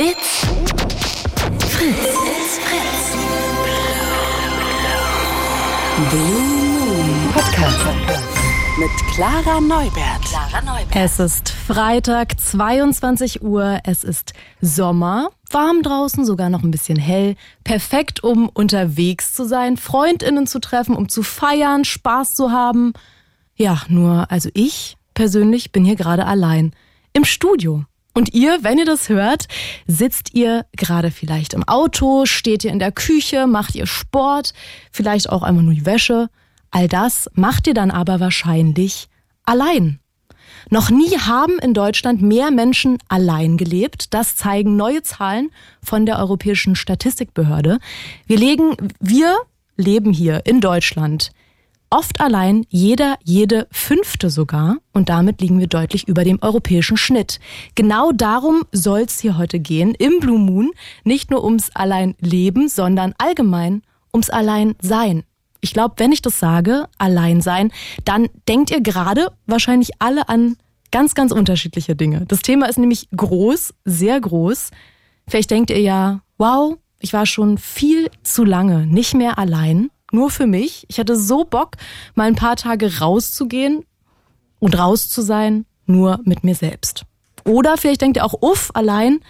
It's Fritz. It's Fritz. Blue Moon Podcast. Mit Clara Neubert. Clara Neubert. Es ist Freitag, 22 Uhr. Es ist Sommer. Warm draußen, sogar noch ein bisschen hell. Perfekt, um unterwegs zu sein, Freundinnen zu treffen, um zu feiern, Spaß zu haben. Ja, nur, also ich persönlich bin hier gerade allein. Im Studio. Und ihr, wenn ihr das hört, sitzt ihr gerade vielleicht im Auto, steht ihr in der Küche, macht ihr Sport, vielleicht auch einmal nur die Wäsche. All das macht ihr dann aber wahrscheinlich allein. Noch nie haben in Deutschland mehr Menschen allein gelebt. Das zeigen neue Zahlen von der Europäischen Statistikbehörde. Wir legen, wir leben hier in Deutschland oft allein, jeder, jede fünfte sogar. Und damit liegen wir deutlich über dem europäischen Schnitt. Genau darum soll es hier heute gehen im Blue Moon. Nicht nur ums Alleinleben, sondern allgemein ums Alleinsein. Ich glaube, wenn ich das sage, allein sein, dann denkt ihr gerade wahrscheinlich alle an ganz, ganz unterschiedliche Dinge. Das Thema ist nämlich groß, sehr groß. Vielleicht denkt ihr ja, wow, ich war schon viel zu lange nicht mehr allein nur für mich. Ich hatte so Bock, mal ein paar Tage rauszugehen und raus zu sein, nur mit mir selbst. Oder vielleicht denkt ihr auch, uff, allein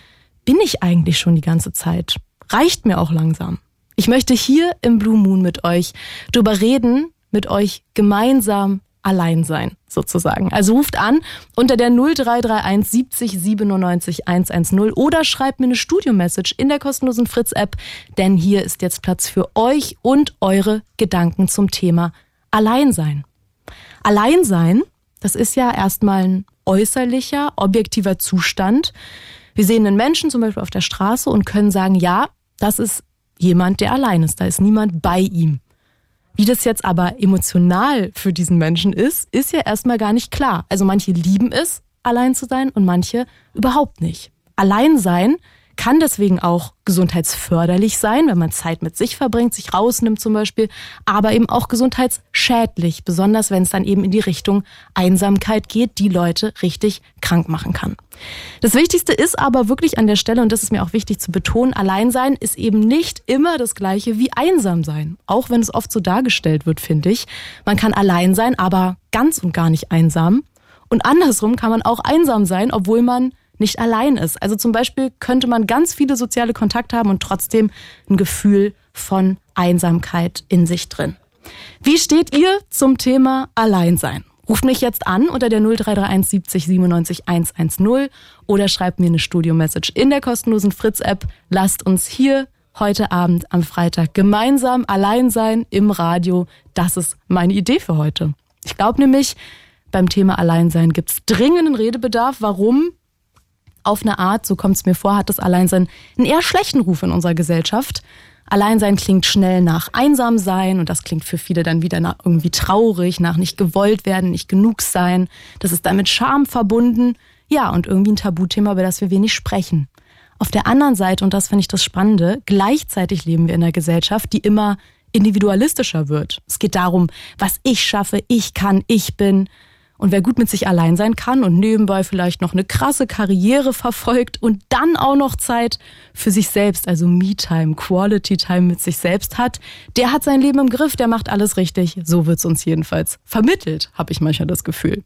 bin ich eigentlich schon die ganze Zeit. Reicht mir auch langsam. Ich möchte hier im Blue Moon mit euch drüber reden, mit euch gemeinsam allein sein, sozusagen. Also ruft an unter der 0331 70 97 110 oder schreibt mir eine Studio-Message in der kostenlosen Fritz-App, denn hier ist jetzt Platz für euch und eure Gedanken zum Thema Alleinsein. Alleinsein, das ist ja erstmal ein äußerlicher, objektiver Zustand. Wir sehen einen Menschen zum Beispiel auf der Straße und können sagen, ja, das ist jemand, der allein ist, da ist niemand bei ihm. Wie das jetzt aber emotional für diesen Menschen ist, ist ja erstmal gar nicht klar. Also manche lieben es, allein zu sein und manche überhaupt nicht. Allein sein kann deswegen auch gesundheitsförderlich sein, wenn man Zeit mit sich verbringt, sich rausnimmt zum Beispiel, aber eben auch gesundheitsschädlich, besonders wenn es dann eben in die Richtung Einsamkeit geht, die Leute richtig krank machen kann. Das Wichtigste ist aber wirklich an der Stelle, und das ist mir auch wichtig zu betonen, Alleinsein ist eben nicht immer das gleiche wie einsam sein. Auch wenn es oft so dargestellt wird, finde ich. Man kann allein sein, aber ganz und gar nicht einsam. Und andersrum kann man auch einsam sein, obwohl man nicht allein ist. Also zum Beispiel könnte man ganz viele soziale Kontakte haben und trotzdem ein Gefühl von Einsamkeit in sich drin. Wie steht ihr zum Thema Alleinsein? Ruft mich jetzt an unter der 0331 70 97 110 oder schreibt mir eine Studio-Message in der kostenlosen Fritz-App. Lasst uns hier heute Abend am Freitag gemeinsam allein sein im Radio. Das ist meine Idee für heute. Ich glaube nämlich, beim Thema Alleinsein gibt es dringenden Redebedarf. Warum? Auf eine Art, so kommt es mir vor, hat das Alleinsein einen eher schlechten Ruf in unserer Gesellschaft. Alleinsein klingt schnell nach einsam sein und das klingt für viele dann wieder nach irgendwie traurig, nach nicht gewollt werden, nicht genug sein. Das ist dann mit Scham verbunden. Ja, und irgendwie ein Tabuthema, über das wir wenig sprechen. Auf der anderen Seite, und das finde ich das Spannende, gleichzeitig leben wir in einer Gesellschaft, die immer individualistischer wird. Es geht darum, was ich schaffe, ich kann, ich bin. Und wer gut mit sich allein sein kann und nebenbei vielleicht noch eine krasse Karriere verfolgt und dann auch noch Zeit für sich selbst, also Me-Time, Quality-Time mit sich selbst hat, der hat sein Leben im Griff, der macht alles richtig. So wird's uns jedenfalls vermittelt, habe ich manchmal das Gefühl.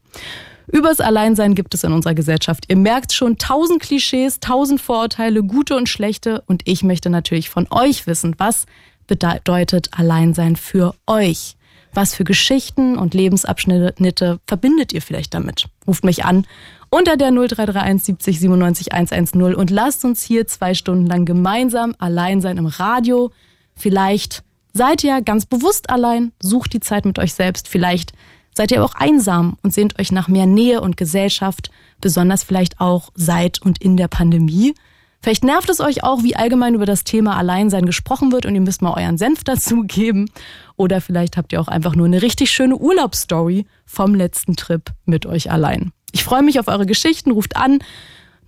Übers Alleinsein gibt es in unserer Gesellschaft. Ihr merkt schon tausend Klischees, tausend Vorurteile, gute und schlechte. Und ich möchte natürlich von euch wissen, was bedeutet Alleinsein für euch? Was für Geschichten und Lebensabschnitte verbindet ihr vielleicht damit? Ruft mich an unter der 0331 70 97 110 und lasst uns hier zwei Stunden lang gemeinsam allein sein im Radio. Vielleicht seid ihr ganz bewusst allein, sucht die Zeit mit euch selbst. Vielleicht seid ihr auch einsam und sehnt euch nach mehr Nähe und Gesellschaft, besonders vielleicht auch seit und in der Pandemie. Vielleicht nervt es euch auch, wie allgemein über das Thema Alleinsein gesprochen wird und ihr müsst mal euren Senf dazu geben. Oder vielleicht habt ihr auch einfach nur eine richtig schöne Urlaubsstory vom letzten Trip mit euch allein. Ich freue mich auf eure Geschichten, ruft an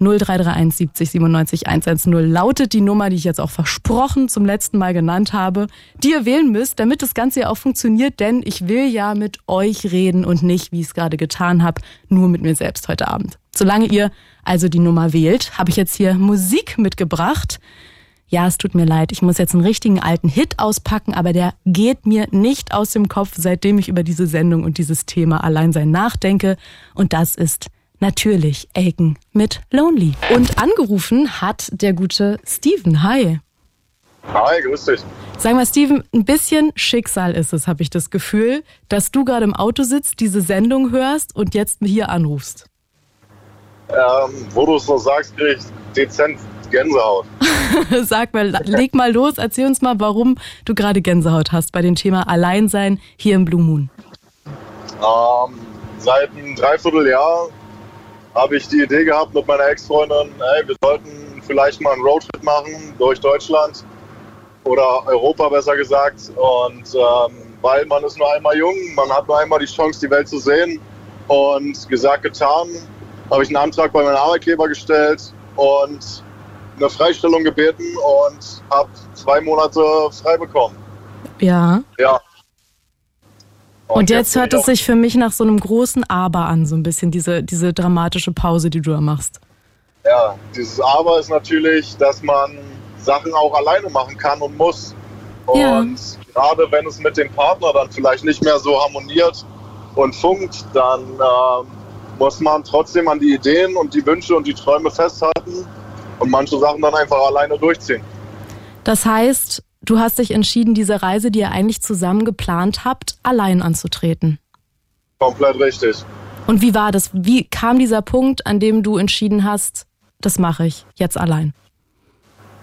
0331 70 97 110 lautet die Nummer, die ich jetzt auch versprochen zum letzten Mal genannt habe, die ihr wählen müsst, damit das Ganze ja auch funktioniert, denn ich will ja mit euch reden und nicht, wie ich es gerade getan habe, nur mit mir selbst heute Abend. Solange ihr also die Nummer wählt, habe ich jetzt hier Musik mitgebracht. Ja, es tut mir leid, ich muss jetzt einen richtigen alten Hit auspacken, aber der geht mir nicht aus dem Kopf, seitdem ich über diese Sendung und dieses Thema Alleinsein nachdenke. Und das ist natürlich Aiken mit Lonely. Und angerufen hat der gute Steven. Hi. Hi, grüß dich. Sag mal, Steven, ein bisschen Schicksal ist es, habe ich das Gefühl, dass du gerade im Auto sitzt, diese Sendung hörst und jetzt hier anrufst. Ähm, wo du es so sagst, krieg ich dezent Gänsehaut. Sag mal, leg mal los, erzähl uns mal, warum du gerade Gänsehaut hast bei dem Thema Alleinsein hier im Blue Moon. Ähm, seit einem Dreivierteljahr habe ich die Idee gehabt mit meiner Ex-Freundin, hey, wir sollten vielleicht mal einen Roadtrip machen durch Deutschland oder Europa besser gesagt. Und ähm, weil man ist nur einmal jung, man hat nur einmal die Chance, die Welt zu sehen. Und gesagt, getan, habe ich einen Antrag bei meinem Arbeitgeber gestellt und eine Freistellung gebeten und habe zwei Monate frei bekommen. Ja. Ja. Und, jetzt, hört es sich für mich nach so einem großen Aber an, so ein bisschen diese, diese dramatische Pause, die du da machst. Ja, dieses Aber ist natürlich, dass man Sachen auch alleine machen kann und muss. Und Ja. gerade wenn es mit dem Partner dann vielleicht nicht mehr so harmoniert und funkt, dann ähm, muss man trotzdem an die Ideen und die Wünsche und die Träume festhalten und manche Sachen dann einfach alleine durchziehen. Das heißt, du hast dich entschieden, diese Reise, die ihr eigentlich zusammen geplant habt, allein anzutreten. Komplett richtig. Und wie war das? Wie kam dieser Punkt, an dem du entschieden hast, das mache ich jetzt allein?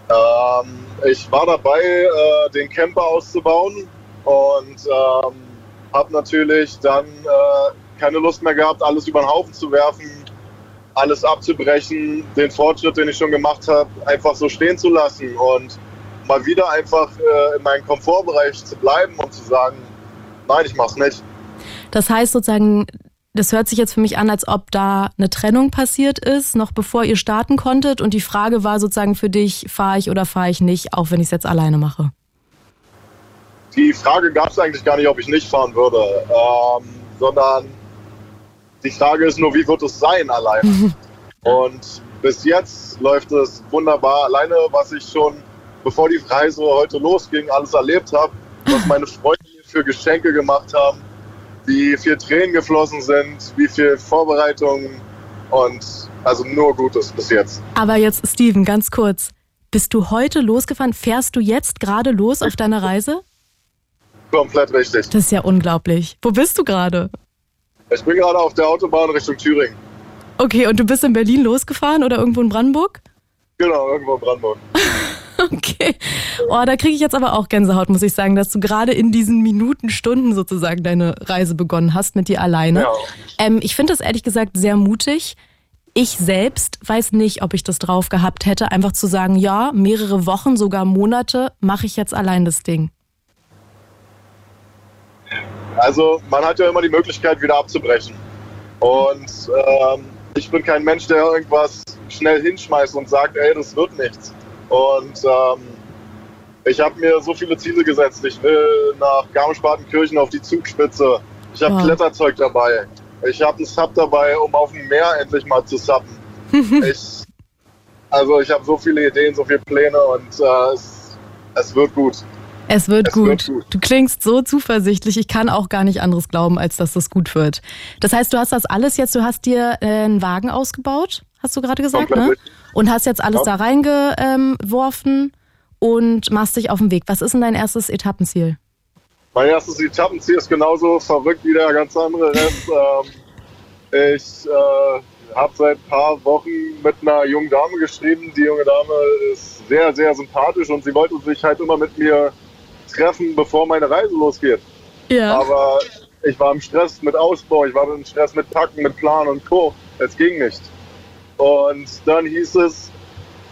Ähm, ich war dabei, äh, den Camper auszubauen und ähm, habe natürlich dann äh, keine Lust mehr gehabt, alles über den Haufen zu werfen, alles abzubrechen, den Fortschritt, den ich schon gemacht habe, einfach so stehen zu lassen und mal wieder einfach äh, in meinem Komfortbereich zu bleiben und zu sagen, nein, ich mach's nicht. Das heißt sozusagen, das hört sich jetzt für mich an, als ob da eine Trennung passiert ist, noch bevor ihr starten konntet. Und die Frage war sozusagen für dich, fahre ich oder fahre ich nicht, auch wenn ich es jetzt alleine mache. Die Frage gab es eigentlich gar nicht, ob ich nicht fahren würde, ähm, sondern die Frage ist nur, wie wird es sein alleine? Und bis jetzt läuft es wunderbar alleine, was ich schon, bevor die Reise heute losging, alles erlebt habe, was meine Freunde mir für Geschenke gemacht haben, wie viel Tränen geflossen sind, wie viel Vorbereitungen und also nur Gutes bis jetzt. Aber jetzt, Steven, ganz kurz. Bist du heute losgefahren? Fährst du jetzt gerade los auf deiner Reise? Komplett richtig. Das ist ja unglaublich. Wo bist du gerade? Ich bin gerade auf der Autobahn Richtung Thüringen. Okay, und du bist in Berlin losgefahren oder irgendwo in Brandenburg? Genau, irgendwo in Brandenburg. Okay. Oh, da kriege ich jetzt aber auch Gänsehaut, muss ich sagen, dass du gerade in diesen Minuten, Stunden sozusagen deine Reise begonnen hast mit dir alleine. Ja. Ähm, ich finde das ehrlich gesagt sehr mutig. Ich selbst weiß nicht, ob ich das drauf gehabt hätte, einfach zu sagen, ja, mehrere Wochen, sogar Monate mache ich jetzt allein das Ding. Also man hat ja immer die Möglichkeit, wieder abzubrechen. Und ähm, ich bin kein Mensch, der irgendwas schnell hinschmeißt und sagt, ey, das wird nichts. Und ähm, ich habe mir so viele Ziele gesetzt. Ich will nach Garmisch-Partenkirchen auf die Zugspitze. Ich habe Wow. Kletterzeug dabei. Ich habe einen Sub dabei, um auf dem Meer endlich mal zu suppen. ich, also ich habe so viele Ideen, so viele Pläne und äh, es, es wird gut. Es wird, Es gut. wird gut. Du klingst so zuversichtlich. Ich kann auch gar nicht anderes glauben, als dass das gut wird. Das heißt, du hast das alles jetzt, du hast dir äh, einen Wagen ausgebaut, hast du gerade gesagt, Komplett ne? richtig. Und hast jetzt alles Ja. da reingeworfen und machst dich auf den Weg. Was ist denn dein erstes Etappenziel? Mein erstes Etappenziel ist genauso verrückt wie der ganz andere Rest. ähm, ich äh, habe seit ein paar Wochen mit einer jungen Dame geschrieben. Die junge Dame ist sehr, sehr sympathisch und sie wollte sich halt immer mit mir treffen, bevor meine Reise losgeht. Ja. Aber ich war im Stress mit Ausbau, ich war im Stress mit Packen, mit Plan und Co. Es ging nicht. Und dann hieß es,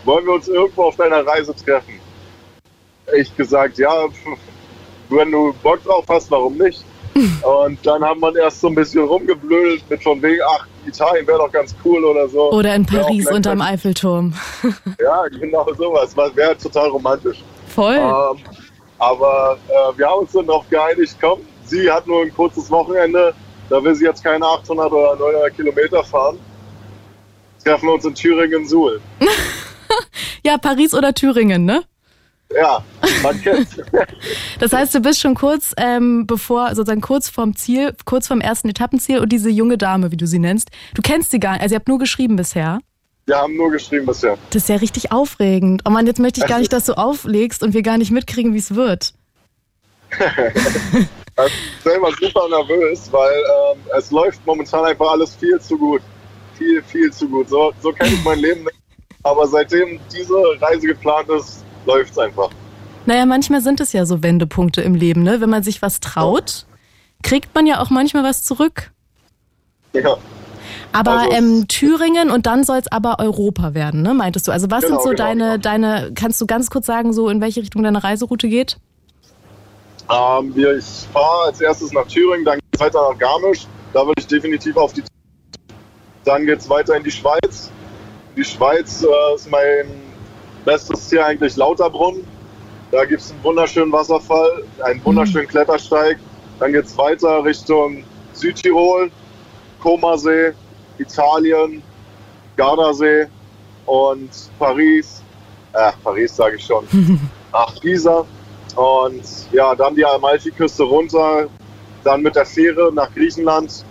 wollen wir uns irgendwo auf deiner Reise treffen? Ich gesagt, ja, wenn du Bock drauf hast, warum nicht? Und dann haben wir erst so ein bisschen rumgeblödelt mit von wegen, ach, Italien wäre doch ganz cool oder so. Oder in Paris unterm Eiffelturm. Ja, genau sowas. Wäre total romantisch. Voll. Ähm, aber äh, wir haben uns dann darauf geeinigt, komm, sie hat nur ein kurzes Wochenende, da will sie jetzt keine 800 oder 900 Kilometer fahren. Treffen wir uns in Thüringen-Suhl. ja, Paris oder Thüringen, ne? Ja, man kennt's. das heißt, du bist schon kurz ähm, bevor, sozusagen kurz vorm Ziel, kurz vorm ersten Etappenziel und diese junge Dame, wie du sie nennst, du kennst sie gar nicht, also ihr habt nur geschrieben bisher. Wir haben nur geschrieben bisher. Das ist ja richtig aufregend. Oh Mann, jetzt möchte ich gar nicht, dass du auflegst und wir gar nicht mitkriegen, wie es wird. ich bin selber super nervös, weil ähm, es läuft momentan einfach alles viel zu gut. Viel, viel zu gut. So, so kenne ich mein Leben nicht. Aber seitdem diese Reise geplant ist, läuft es einfach. Naja, manchmal sind es ja so Wendepunkte im Leben, ne? Wenn man sich was traut, kriegt man ja auch manchmal was zurück. Ja. Aber also, ähm, Thüringen und dann soll es aber Europa werden, ne? Meintest du? Also was genau, sind so genau, deine, genau. deine, kannst du ganz kurz sagen, so in welche Richtung deine Reiseroute geht? Ähm, ich fahre als erstes nach Thüringen, dann geht es weiter nach Garmisch. Da würde ich definitiv auf die. Dann geht es weiter in die Schweiz. Die Schweiz äh, ist mein bestes Ziel eigentlich Lauterbrunn. Da gibt es einen wunderschönen Wasserfall, einen wunderschönen mhm. Klettersteig. Dann geht es weiter Richtung Südtirol, Comasee, Italien, Gardasee und Paris. Äh, Paris sage ich schon. Ach, Pisa. Und ja, dann die Amalfiküste runter, dann mit der Fähre nach Griechenland,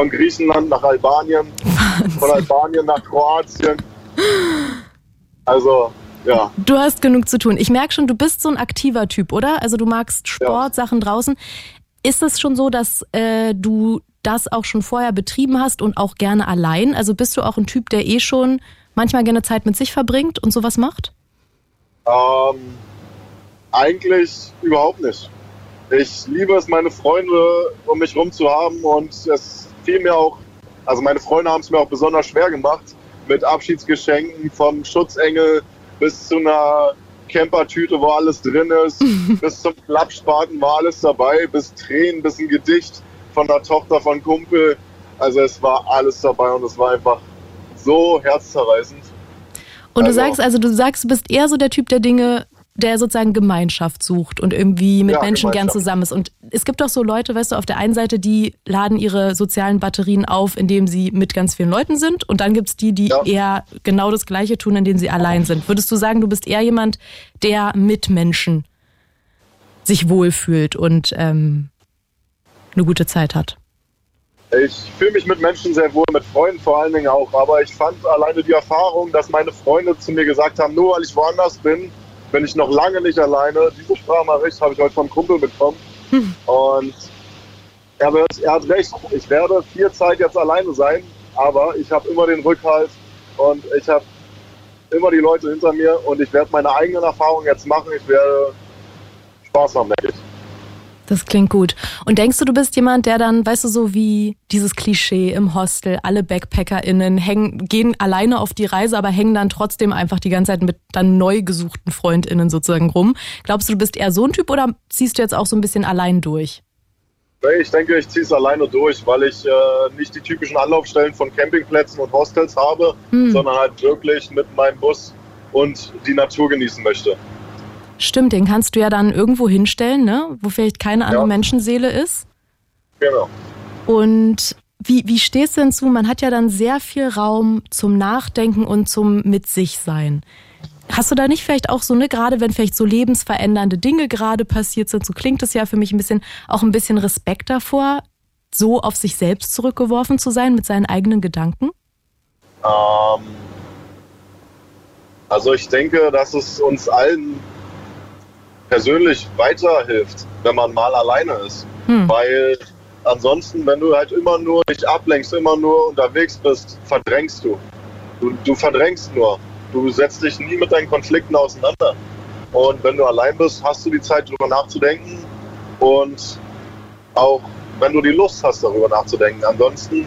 von Griechenland nach Albanien, Wahnsinn. von Albanien nach Kroatien. Also, ja. Du hast genug zu tun. Ich merke schon, du bist so ein aktiver Typ, oder? Also du magst Sport, ja. Sachen draußen. Ist es schon so, dass äh, du das auch schon vorher betrieben hast und auch gerne allein? Also bist du auch ein Typ, der eh schon manchmal gerne Zeit mit sich verbringt und sowas macht? Ähm, eigentlich überhaupt nicht. Ich liebe es, meine Freunde um mich rum zu haben und es fiel mir auch, also meine Freunde haben es mir auch besonders schwer gemacht mit Abschiedsgeschenken vom Schutzengel bis zu einer Campertüte, wo alles drin ist, bis zum Klappspaten war alles dabei, bis Tränen, bis ein Gedicht von der Tochter von Kumpel. Also es war alles dabei und es war einfach so herzzerreißend. Und also, du sagst also, du sagst, du bist eher so der Typ, der Dinge der sozusagen Gemeinschaft sucht und irgendwie mit ja, Menschen gern zusammen ist. Und es gibt doch so Leute, weißt du, auf der einen Seite, die laden ihre sozialen Batterien auf, indem sie mit ganz vielen Leuten sind. Und dann gibt es die, die ja. eher genau das Gleiche tun, indem sie allein sind. Würdest du sagen, du bist eher jemand, der mit Menschen sich wohlfühlt und ähm, eine gute Zeit hat? Ich fühle mich mit Menschen sehr wohl, mit Freunden vor allen Dingen auch. Aber ich fand alleine die Erfahrung, dass meine Freunde zu mir gesagt haben, nur weil ich woanders bin, bin ich noch lange nicht alleine. Diese Sprachnachricht habe ich heute vom Kumpel bekommen. Hm. Und er, wird, er hat recht. Ich werde viel Zeit jetzt alleine sein, aber ich habe immer den Rückhalt und ich habe immer die Leute hinter mir und ich werde meine eigenen Erfahrungen jetzt machen. Ich werde Spaß haben, denke ich. Das klingt gut. Und denkst du, du bist jemand, der dann, weißt du, so wie dieses Klischee im Hostel, alle BackpackerInnen hängen, gehen alleine auf die Reise, aber hängen dann trotzdem einfach die ganze Zeit mit dann neu gesuchten FreundInnen sozusagen rum. Glaubst du, du bist eher so ein Typ oder ziehst du jetzt auch so ein bisschen allein durch? Ich denke, ich ziehe es alleine durch, weil ich äh, nicht die typischen Anlaufstellen von Campingplätzen und Hostels habe, hm. sondern halt wirklich mit meinem Bus und die Natur genießen möchte. Stimmt, den kannst du ja dann irgendwo hinstellen, ne? wo vielleicht keine andere ja. Menschenseele ist. Genau. Und wie, wie stehst du denn zu? Man hat ja dann sehr viel Raum zum Nachdenken und zum Mit sich sein. Hast du da nicht vielleicht auch so, ne, gerade wenn vielleicht so lebensverändernde Dinge gerade passiert sind, so klingt es ja für mich ein bisschen, auch ein bisschen Respekt davor, so auf sich selbst zurückgeworfen zu sein mit seinen eigenen Gedanken? Ähm, also ich denke, dass es uns allen persönlich weiterhilft, wenn man mal alleine ist. Hm. Weil ansonsten, wenn du halt immer nur dich ablenkst, immer nur unterwegs bist, verdrängst du. Du, du verdrängst nur. Du setzt dich nie mit deinen Konflikten auseinander. Und wenn du allein bist, hast du die Zeit, darüber nachzudenken. Und auch wenn du die Lust hast, darüber nachzudenken. Ansonsten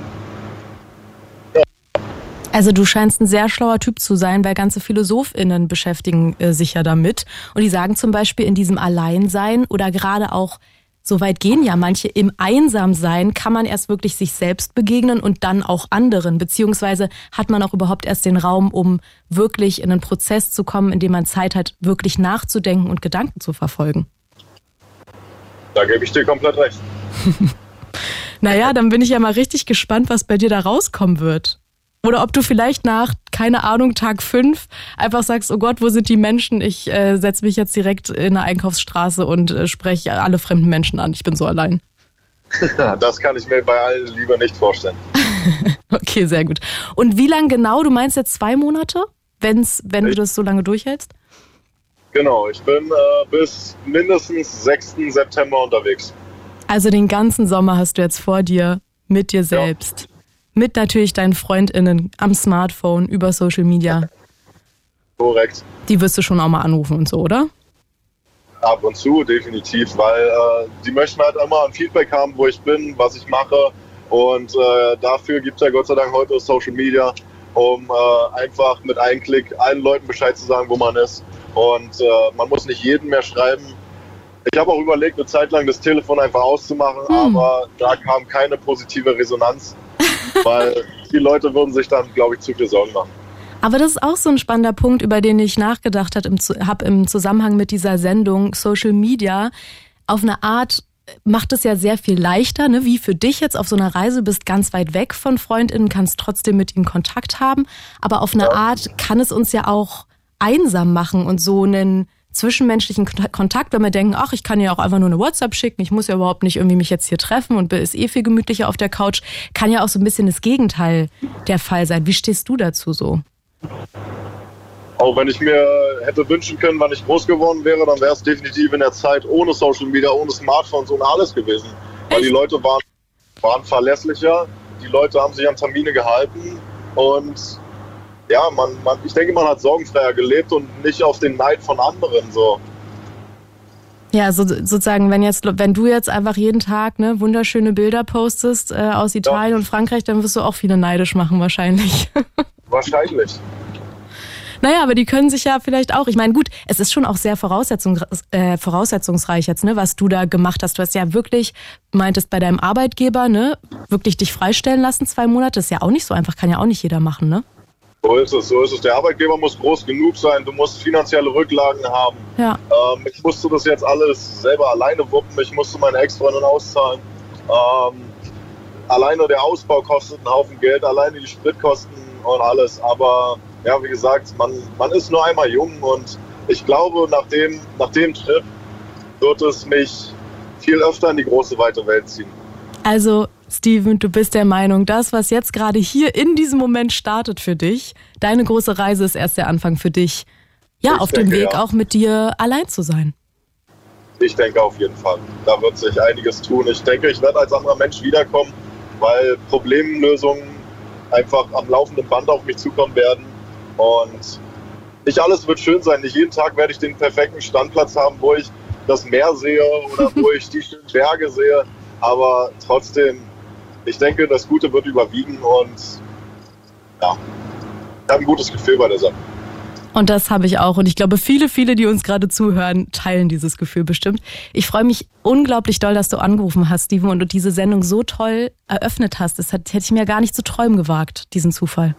also du scheinst ein sehr schlauer Typ zu sein, weil ganze PhilosophInnen beschäftigen äh, sich ja damit. Und die sagen zum Beispiel in diesem Alleinsein oder gerade auch so weit gehen ja manche. Im Einsamsein kann man erst wirklich sich selbst begegnen und dann auch anderen. Beziehungsweise hat man auch überhaupt erst den Raum, um wirklich in einen Prozess zu kommen, in dem man Zeit hat, wirklich nachzudenken und Gedanken zu verfolgen. Da gebe ich dir komplett recht. naja, dann bin ich ja mal richtig gespannt, was bei dir da rauskommen wird. Oder ob du vielleicht nach, keine Ahnung, Tag fünf einfach sagst, oh Gott, wo sind die Menschen? Ich äh, setze mich jetzt direkt in eine Einkaufsstraße und äh, spreche alle fremden Menschen an. Ich bin so allein. Das kann ich mir bei allen lieber nicht vorstellen. okay, sehr gut. Und wie lange genau? Du meinst jetzt zwei Monate, wenn's, wenn ich, du das so lange durchhältst? Genau, ich bin äh, bis mindestens 6. September unterwegs. Also den ganzen Sommer hast du jetzt vor dir mit dir selbst. Ja mit natürlich deinen FreundInnen am Smartphone über Social Media. Korrekt. Die wirst du schon auch mal anrufen und so, oder? Ab und zu, definitiv, weil äh, die möchten halt immer ein Feedback haben, wo ich bin, was ich mache. Und äh, dafür gibt es ja Gott sei Dank heute Social Media, um äh, einfach mit einem Klick allen Leuten Bescheid zu sagen, wo man ist. Und äh, man muss nicht jeden mehr schreiben. Ich habe auch überlegt, eine Zeit lang das Telefon einfach auszumachen, hm. aber da kam keine positive Resonanz. weil die Leute würden sich dann, glaube ich, zu viel Sorgen machen. Aber das ist auch so ein spannender Punkt, über den ich nachgedacht habe im, Zusammenhang mit dieser Sendung Social Media. Auf eine Art macht es ja sehr viel leichter, ne? wie für dich jetzt auf so einer Reise bist ganz weit weg von Freundinnen, kannst trotzdem mit ihnen Kontakt haben. Aber auf eine ja. Art kann es uns ja auch einsam machen und so einen zwischenmenschlichen Kontakt, wenn wir denken, ach, ich kann ja auch einfach nur eine WhatsApp schicken, ich muss ja überhaupt nicht irgendwie mich jetzt hier treffen und ist eh viel gemütlicher auf der Couch, kann ja auch so ein bisschen das Gegenteil der Fall sein. Wie stehst du dazu so? Auch wenn ich mir hätte wünschen können, wann ich groß geworden wäre, dann wäre es definitiv in der Zeit ohne Social Media, ohne Smartphones, ohne alles gewesen. Weil die Leute waren, waren verlässlicher, die Leute haben sich an Termine gehalten und ja, man, man, ich denke, man hat sorgenfreier gelebt und nicht auf den Neid von anderen so. Ja, so, sozusagen, wenn jetzt, wenn du jetzt einfach jeden Tag ne, wunderschöne Bilder postest äh, aus Italien ja. und Frankreich, dann wirst du auch viele neidisch machen wahrscheinlich. Wahrscheinlich. Naja, aber die können sich ja vielleicht auch. Ich meine, gut, es ist schon auch sehr voraussetzung, äh, voraussetzungsreich jetzt, ne, was du da gemacht hast. Du hast ja wirklich, meintest bei deinem Arbeitgeber, ne, wirklich dich freistellen lassen, zwei Monate. Ist ja auch nicht so einfach, kann ja auch nicht jeder machen, ne? So ist es, so ist es. Der Arbeitgeber muss groß genug sein, du musst finanzielle Rücklagen haben. Ja. Ähm, ich musste das jetzt alles selber alleine wuppen, ich musste meine Ex-Freundin auszahlen. Ähm, alleine der Ausbau kostet einen Haufen Geld, alleine die Spritkosten und alles. Aber ja, wie gesagt, man, man ist nur einmal jung und ich glaube, nach dem, nach dem Trip wird es mich viel öfter in die große, weite Welt ziehen. Also Steven, du bist der Meinung, das, was jetzt gerade hier in diesem Moment startet für dich, deine große Reise ist erst der Anfang für dich, ja, ich auf denke, dem Weg ja. auch mit dir allein zu sein. Ich denke auf jeden Fall. Da wird sich einiges tun. Ich denke, ich werde als anderer Mensch wiederkommen, weil Problemlösungen einfach am laufenden Band auf mich zukommen werden. Und nicht alles wird schön sein. Nicht jeden Tag werde ich den perfekten Standplatz haben, wo ich das Meer sehe oder wo ich die schönen Berge sehe. Aber trotzdem ich denke, das Gute wird überwiegen und ja, ich habe ein gutes Gefühl bei der Sache. Und das habe ich auch. Und ich glaube, viele, viele, die uns gerade zuhören, teilen dieses Gefühl bestimmt. Ich freue mich unglaublich doll, dass du angerufen hast, Steven, und du diese Sendung so toll eröffnet hast. Das hätte ich mir gar nicht zu träumen gewagt, diesen Zufall.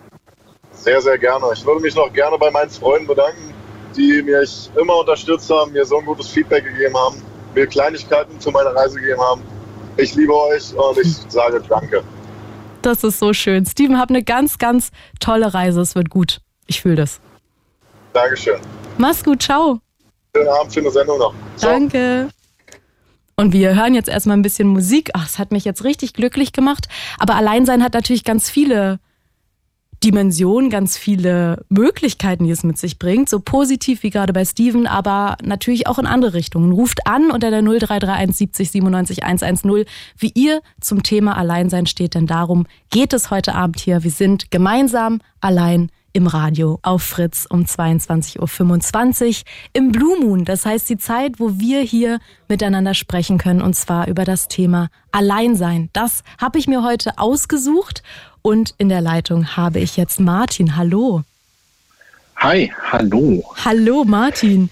Sehr, sehr gerne. Ich würde mich noch gerne bei meinen Freunden bedanken, die mich immer unterstützt haben, mir so ein gutes Feedback gegeben haben, mir Kleinigkeiten für meine Reise gegeben haben. Ich liebe euch und ich sage Danke. Das ist so schön. Steven, hab eine ganz, ganz tolle Reise. Es wird gut. Ich fühle das. Dankeschön. Mach's gut. Ciao. Schönen Abend, schöne Sendung noch. Ciao. Danke. Und wir hören jetzt erstmal ein bisschen Musik. Ach, es hat mich jetzt richtig glücklich gemacht. Aber Alleinsein hat natürlich ganz viele Dimension, ganz viele Möglichkeiten, die es mit sich bringt. So positiv wie gerade bei Steven, aber natürlich auch in andere Richtungen. Ruft an unter der 0331 70 97 110, wie ihr zum Thema Alleinsein steht, denn darum geht es heute Abend hier. Wir sind gemeinsam allein im Radio auf Fritz um 22.25 Uhr im Blue Moon. Das heißt die Zeit, wo wir hier miteinander sprechen können und zwar über das Thema Alleinsein. Das habe ich mir heute ausgesucht und in der Leitung habe ich jetzt Martin. Hallo. Hi, hallo. Hallo Martin.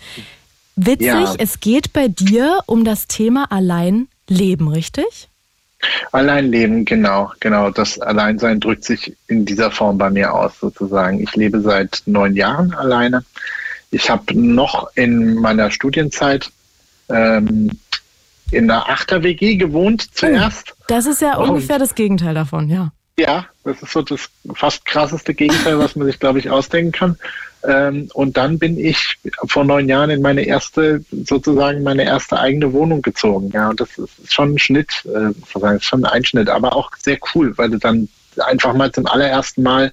Witzig, ja. es geht bei dir um das Thema allein leben, richtig? Allein leben, genau, genau. Das Alleinsein drückt sich in dieser Form bei mir aus, sozusagen. Ich lebe seit neun Jahren alleine. Ich habe noch in meiner Studienzeit ähm, in einer Achter-WG gewohnt zuerst. Das ist ja ungefähr das Gegenteil davon, ja. Ja, das ist so das fast krasseste Gegenteil, was man sich, glaube ich, ausdenken kann. Ähm, und dann bin ich vor neun Jahren in meine erste, sozusagen meine erste eigene Wohnung gezogen. Ja, und das ist schon ein Schnitt, äh, sozusagen, schon ein Einschnitt, aber auch sehr cool, weil du dann einfach mal zum allerersten Mal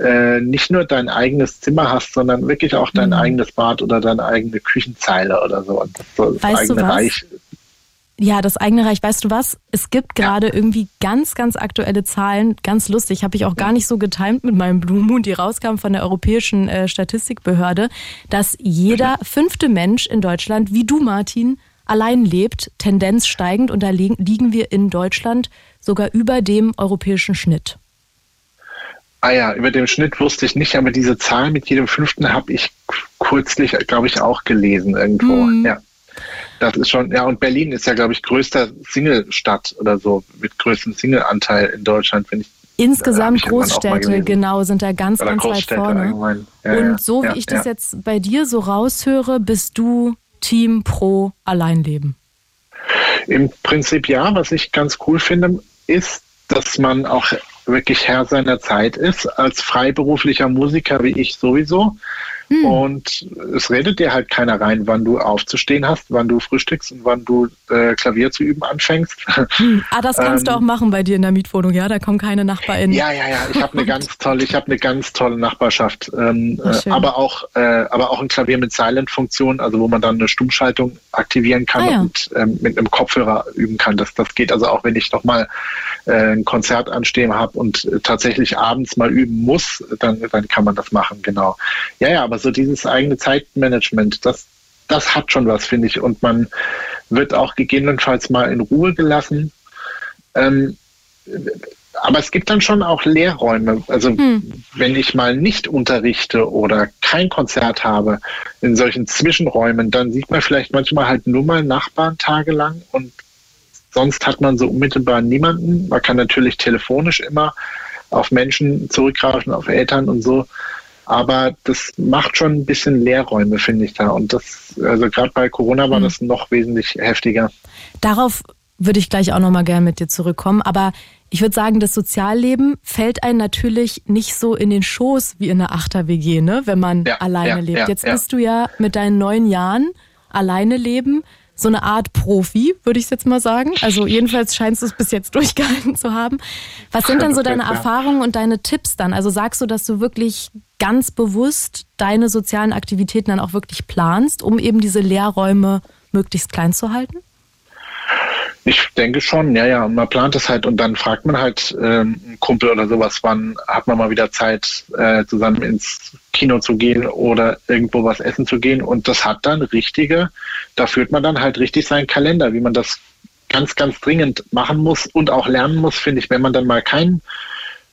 äh, nicht nur dein eigenes Zimmer hast, sondern wirklich auch dein mhm. eigenes Bad oder deine eigene Küchenzeile oder so. Und das, das weißt eigene Reich ja, das eigene Reich. Weißt du was? Es gibt gerade ja. irgendwie ganz, ganz aktuelle Zahlen. Ganz lustig. Habe ich auch gar nicht so getimt mit meinem Blue Moon, die rauskam von der Europäischen äh, Statistikbehörde, dass jeder fünfte Mensch in Deutschland, wie du, Martin, allein lebt, Tendenz steigend. Und da liegen wir in Deutschland sogar über dem europäischen Schnitt. Ah ja, über dem Schnitt wusste ich nicht, aber diese Zahl mit jedem fünften habe ich kürzlich, glaube ich, auch gelesen irgendwo. Mhm. Ja. Das ist schon, ja, und Berlin ist ja, glaube ich, größter Single-Stadt oder so, mit größtem Single-Anteil in Deutschland, wenn ich Insgesamt Großstädte, genau, sind da ganz, Oder ganz weit vorne. Ja, und so ja, wie ich das jetzt bei dir so raushöre, bist du Team pro Alleinleben. Im Prinzip ja. Was ich ganz cool finde, ist, dass man auch wirklich Herr seiner Zeit ist, als freiberuflicher Musiker wie ich sowieso. Hm. Und es redet dir halt keiner rein, wann du aufzustehen hast, wann du frühstückst und wann du äh, Klavier zu üben anfängst. Hm. Ah, das kannst ähm, du auch machen bei dir in der Mietwohnung, ja? Da kommen keine NachbarInnen. Ja, ja, ja. Ich habe eine ganz tolle, ich habe eine ganz tolle Nachbarschaft. Ähm, äh, aber auch, äh, aber auch ein Klavier mit Silent-Funktion, also wo man dann eine Stummschaltung aktivieren kann ah, ja. und ähm, mit einem Kopfhörer üben kann. Das, das geht also auch, wenn ich noch mal äh, ein Konzert anstehen habe und äh, tatsächlich abends mal üben muss, dann, dann kann man das machen, genau. Ja, ja, aber so dieses eigene Zeitmanagement, das, das hat schon was, finde ich. Und man wird auch gegebenenfalls mal in Ruhe gelassen. Ähm, aber es gibt dann schon auch Lehrräume. Also hm. wenn ich mal nicht unterrichte oder kein Konzert habe in solchen Zwischenräumen, dann sieht man vielleicht manchmal halt nur mal Nachbarn tagelang und sonst hat man so unmittelbar niemanden. Man kann natürlich telefonisch immer auf Menschen zurückgreifen, auf Eltern und so. Aber das macht schon ein bisschen Leerräume, finde ich da. Und das, also gerade bei Corona war mhm. das noch wesentlich heftiger. Darauf würde ich gleich auch nochmal gerne mit dir zurückkommen. Aber ich würde sagen, das Sozialleben fällt einem natürlich nicht so in den Schoß wie in einer Achter-WG, ne? wenn man ja, alleine ja, lebt. Ja, Jetzt bist du ja mit deinen neun Jahren alleine leben so eine Art Profi, würde ich jetzt mal sagen. Also jedenfalls scheinst du es bis jetzt durchgehalten zu haben. Was sind denn so deine Erfahrungen und deine Tipps dann? Also sagst du, dass du wirklich ganz bewusst deine sozialen Aktivitäten dann auch wirklich planst, um eben diese Lehrräume möglichst klein zu halten? Ich denke schon, ja, ja. Und man plant es halt und dann fragt man halt ähm, einen Kumpel oder sowas, wann hat man mal wieder Zeit, äh, zusammen ins Kino zu gehen oder irgendwo was essen zu gehen. Und das hat dann richtige, da führt man dann halt richtig seinen Kalender, wie man das ganz, ganz dringend machen muss und auch lernen muss, finde ich, wenn man dann mal keinen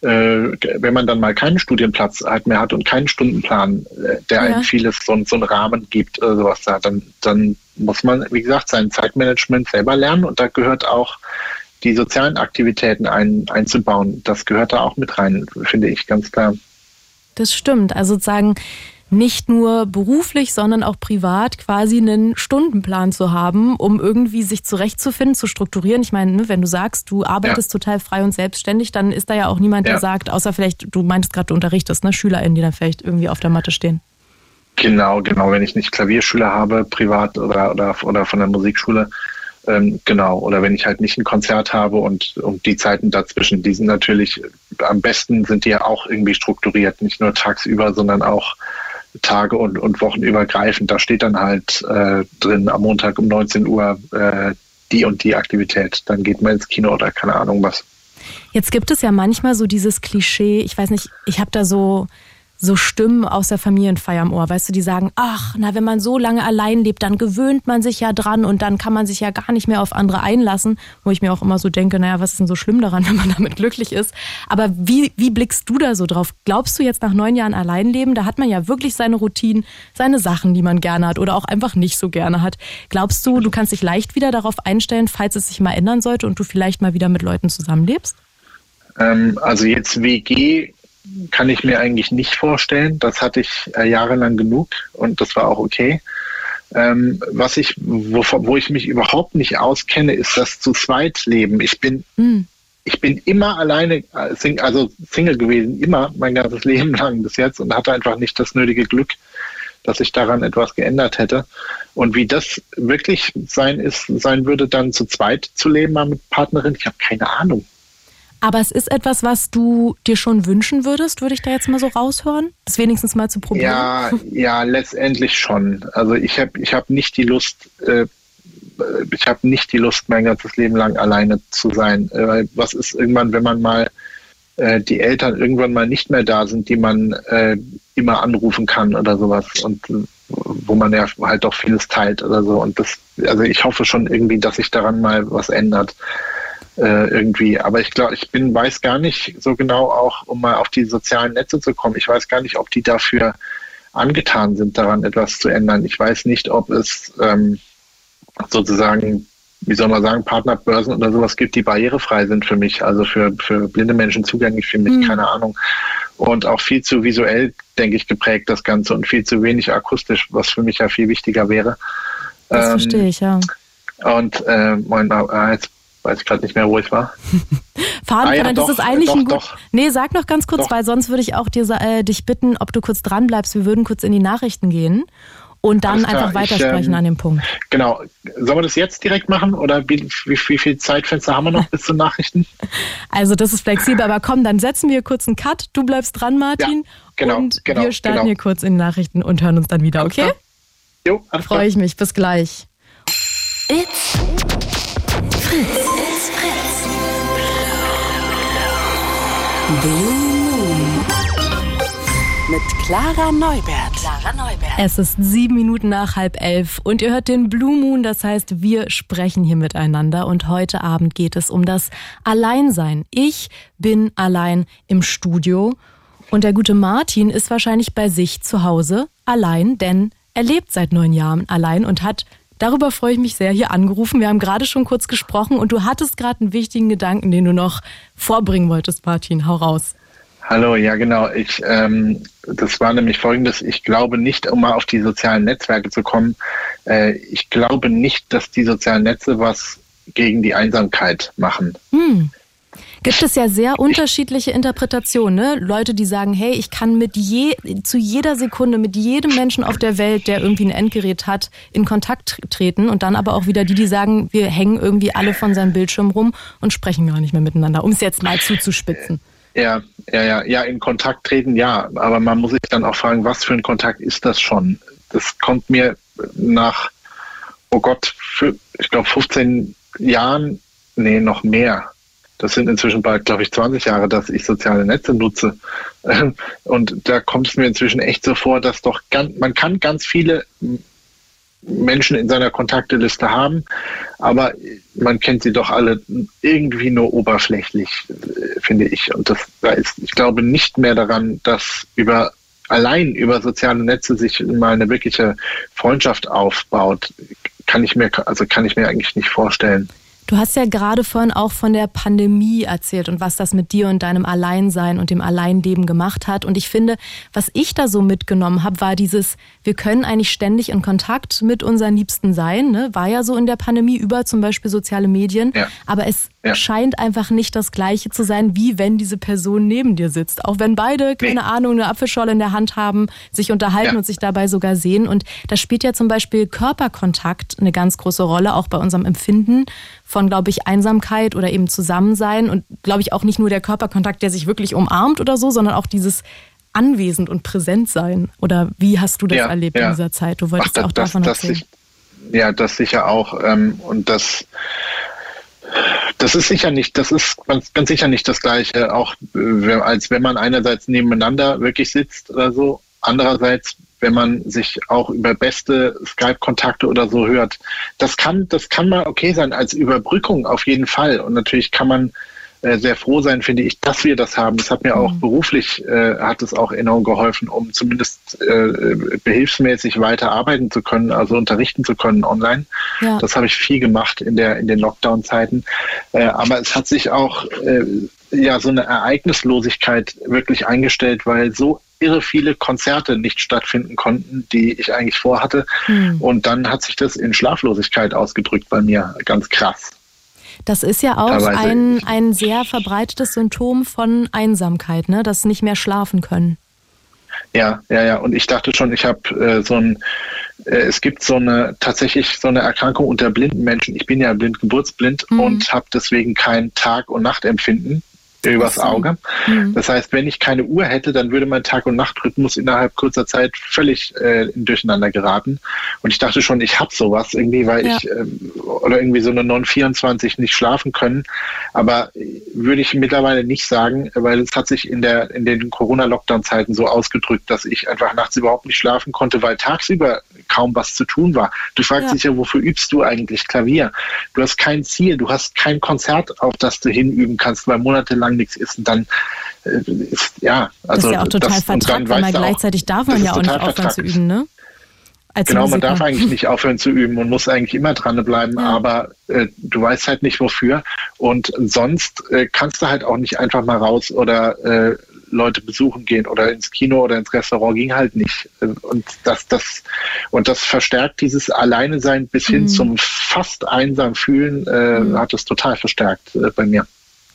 äh, wenn man dann mal keinen Studienplatz halt mehr hat und keinen Stundenplan, äh, der ja. einem vieles so, so einen Rahmen gibt oder sowas da, dann, dann muss man, wie gesagt, sein Zeitmanagement selber lernen und da gehört auch die sozialen Aktivitäten ein, einzubauen. Das gehört da auch mit rein, finde ich ganz klar. Das stimmt. Also sozusagen nicht nur beruflich, sondern auch privat quasi einen Stundenplan zu haben, um irgendwie sich zurechtzufinden, zu strukturieren. Ich meine, ne, wenn du sagst, du arbeitest ja. total frei und selbstständig, dann ist da ja auch niemand, der ja. sagt, außer vielleicht, du meintest gerade, du unterrichtest, ne, SchülerInnen, die dann vielleicht irgendwie auf der Matte stehen. Genau, genau. Wenn ich nicht Klavierschüler habe, privat oder, oder, oder von der Musikschule, ähm, genau. Oder wenn ich halt nicht ein Konzert habe und, und die Zeiten dazwischen, die sind natürlich, am besten sind die ja auch irgendwie strukturiert, nicht nur tagsüber, sondern auch Tage und, und Wochen übergreifend. Da steht dann halt äh, drin, am Montag um 19 Uhr äh, die und die Aktivität. Dann geht man ins Kino oder keine Ahnung was. Jetzt gibt es ja manchmal so dieses Klischee, ich weiß nicht, ich habe da so so Stimmen aus der Familienfeier im Ohr, weißt du, die sagen, ach, na, wenn man so lange allein lebt, dann gewöhnt man sich ja dran und dann kann man sich ja gar nicht mehr auf andere einlassen, wo ich mir auch immer so denke, naja, was ist denn so schlimm daran, wenn man damit glücklich ist? Aber wie, wie blickst du da so drauf? Glaubst du jetzt nach neun Jahren Alleinleben, da hat man ja wirklich seine Routinen, seine Sachen, die man gerne hat oder auch einfach nicht so gerne hat. Glaubst du, du kannst dich leicht wieder darauf einstellen, falls es sich mal ändern sollte und du vielleicht mal wieder mit Leuten zusammenlebst? Ähm, also jetzt WG kann ich mir eigentlich nicht vorstellen. Das hatte ich äh, jahrelang genug und das war auch okay. Ähm, was ich, wo, wo, ich mich überhaupt nicht auskenne, ist das zu zweit leben. Ich bin, mhm. ich bin immer alleine, äh, also Single gewesen, immer mein ganzes Leben lang bis jetzt und hatte einfach nicht das nötige Glück, dass sich daran etwas geändert hätte. Und wie das wirklich sein ist, sein würde, dann zu zweit zu leben mal mit Partnerin, ich habe keine Ahnung. Aber es ist etwas, was du dir schon wünschen würdest, würde ich da jetzt mal so raushören? Das wenigstens mal zu probieren? Ja, ja, letztendlich schon. Also ich habe ich hab nicht die Lust, äh, ich habe nicht die Lust, mein ganzes Leben lang alleine zu sein. Äh, was ist irgendwann, wenn man mal äh, die Eltern irgendwann mal nicht mehr da sind, die man äh, immer anrufen kann oder sowas und äh, wo man ja halt doch vieles teilt oder so. Und das, also ich hoffe schon irgendwie, dass sich daran mal was ändert äh, irgendwie. Aber ich glaube, ich bin, weiß gar nicht so genau auch, um mal auf die sozialen Netze zu kommen. Ich weiß gar nicht, ob die dafür angetan sind, daran etwas zu ändern. Ich weiß nicht, ob es ähm, sozusagen, wie soll man sagen, Partnerbörsen oder sowas gibt, die barrierefrei sind für mich, also für, für blinde Menschen zugänglich für mich, mhm. keine Ahnung. Und auch viel zu visuell, denke ich, geprägt das Ganze und viel zu wenig akustisch, was für mich ja viel wichtiger wäre. Das ähm, verstehe ich, ja. Und äh, mein, äh, jetzt weiß ich gerade nicht mehr, wo ich war. Fadenbrenner, ah, ja, das ist eigentlich doch, ein gut. Doch. Nee, sag noch ganz kurz, doch. weil sonst würde ich auch dir, äh, dich bitten, ob du kurz dran bleibst. Wir würden kurz in die Nachrichten gehen und dann einfach weitersprechen ich, ähm, an dem Punkt. Genau. Sollen wir das jetzt direkt machen oder wie, wie, wie viel Zeitfenster haben wir noch bis zu Nachrichten? Also das ist flexibel, aber komm, dann setzen wir kurz einen Cut. Du bleibst dran, Martin. Ja, genau, und genau, wir starten genau. hier kurz in die Nachrichten und hören uns dann wieder, okay? Jo, Freue ich mich. Bis gleich. It's Fritz. Blue Moon. Mit Clara Neubert. Clara Neubert. Es ist sieben Minuten nach halb elf und ihr hört den Blue Moon, das heißt, wir sprechen hier miteinander und heute Abend geht es um das Alleinsein. Ich bin allein im Studio und der gute Martin ist wahrscheinlich bei sich zu Hause allein, denn er lebt seit neun Jahren allein und hat Darüber freue ich mich sehr, hier angerufen. Wir haben gerade schon kurz gesprochen und du hattest gerade einen wichtigen Gedanken, den du noch vorbringen wolltest, Martin. Hau raus. Hallo, ja genau. Ich, ähm, das war nämlich folgendes. Ich glaube nicht, um mal auf die sozialen Netzwerke zu kommen, äh, ich glaube nicht, dass die sozialen Netze was gegen die Einsamkeit machen. Hm gibt es ja sehr unterschiedliche Interpretationen. Ne? Leute, die sagen, hey, ich kann mit je, zu jeder Sekunde mit jedem Menschen auf der Welt, der irgendwie ein Endgerät hat, in Kontakt treten. Und dann aber auch wieder die, die sagen, wir hängen irgendwie alle von seinem Bildschirm rum und sprechen gar nicht mehr miteinander, um es jetzt mal zuzuspitzen. Ja, ja, ja, ja, in Kontakt treten, ja. Aber man muss sich dann auch fragen, was für ein Kontakt ist das schon? Das kommt mir nach, oh Gott, für, ich glaube 15 Jahren, nee, noch mehr das sind inzwischen bald, glaube ich, 20 Jahre, dass ich soziale Netze nutze. Und da kommt es mir inzwischen echt so vor, dass doch ganz, man kann ganz viele Menschen in seiner Kontakteliste haben, aber man kennt sie doch alle irgendwie nur oberflächlich, finde ich. Und das, da ist, ich glaube nicht mehr daran, dass über allein über soziale Netze sich mal eine wirkliche Freundschaft aufbaut, kann ich mir, also kann ich mir eigentlich nicht vorstellen. Du hast ja gerade vorhin auch von der Pandemie erzählt und was das mit dir und deinem Alleinsein und dem Alleinleben gemacht hat. Und ich finde, was ich da so mitgenommen habe, war dieses, wir können eigentlich ständig in Kontakt mit unseren Liebsten sein. Ne? War ja so in der Pandemie über zum Beispiel soziale Medien. Ja. Aber es ja. scheint einfach nicht das Gleiche zu sein, wie wenn diese Person neben dir sitzt. Auch wenn beide, keine nee. Ahnung, eine Apfelschorle in der Hand haben, sich unterhalten ja. und sich dabei sogar sehen. Und da spielt ja zum Beispiel Körperkontakt eine ganz große Rolle, auch bei unserem Empfinden von, glaube ich, Einsamkeit oder eben Zusammensein und, glaube ich, auch nicht nur der Körperkontakt, der sich wirklich umarmt oder so, sondern auch dieses anwesend und präsent sein. Oder wie hast du das ja, erlebt ja. in dieser Zeit? Du wolltest Ach, das, auch davon das, erzählen. Das, ja, das sicher auch. Ähm, und das Das ist sicher nicht, das ist ganz, ganz sicher nicht das Gleiche, auch äh, als wenn man einerseits nebeneinander wirklich sitzt oder so. Andererseits, wenn man sich auch über beste Skype-Kontakte oder so hört. Das kann, das kann mal okay sein als Überbrückung auf jeden Fall. Und natürlich kann man äh, sehr froh sein, finde ich, dass wir das haben. Das hat mir auch mhm. beruflich, äh, hat es auch enorm geholfen, um zumindest äh, behilfsmäßig weiter arbeiten zu können, also unterrichten zu können online. Ja. Das habe ich viel gemacht in der in den Lockdown-Zeiten. Äh, aber es hat sich auch äh, ja so eine Ereignislosigkeit wirklich eingestellt, weil so irre viele Konzerte nicht stattfinden konnten, die ich eigentlich vorhatte. Mhm. Und dann hat sich das in Schlaflosigkeit ausgedrückt bei mir, ganz krass. Das ist ja auch ein, ein sehr verbreitetes Symptom von Einsamkeit, ne? das nicht mehr schlafen können. Ja, ja, ja. Und ich dachte schon, ich habe äh, so ein, äh, es gibt so eine tatsächlich so eine Erkrankung unter blinden Menschen. Ich bin ja blind, geburtsblind mhm. und habe deswegen kein Tag- und Nachtempfinden übers Auge. Mhm. Das heißt, wenn ich keine Uhr hätte, dann würde mein Tag- und Nachtrhythmus innerhalb kurzer Zeit völlig äh, durcheinander geraten. Und ich dachte schon, ich habe sowas irgendwie, weil ja. ich äh, oder irgendwie so eine Non-24 nicht schlafen können. Aber würde ich mittlerweile nicht sagen, weil es hat sich in der in den Corona-Lockdown-Zeiten so ausgedrückt, dass ich einfach nachts überhaupt nicht schlafen konnte, weil tagsüber kaum was zu tun war. Du fragst ja. dich ja, wofür übst du eigentlich Klavier? Du hast kein Ziel, du hast kein Konzert, auf das du hinüben kannst, weil monatelang nichts ist. Und dann äh, ist, ja, also. Das ist ja auch total das, vertrackt, weil gleichzeitig darf man ja auch nicht aufhören vertrackt. zu üben, ne? Als genau, man darf eigentlich nicht aufhören zu üben und muss eigentlich immer dranbleiben, ja. aber äh, du weißt halt nicht wofür. Und sonst äh, kannst du halt auch nicht einfach mal raus oder äh, Leute besuchen gehen oder ins Kino oder ins Restaurant ging halt nicht. Und das, das, und das verstärkt dieses Alleine sein bis hin mhm. zum fast einsam fühlen, äh, mhm. hat es total verstärkt äh, bei mir.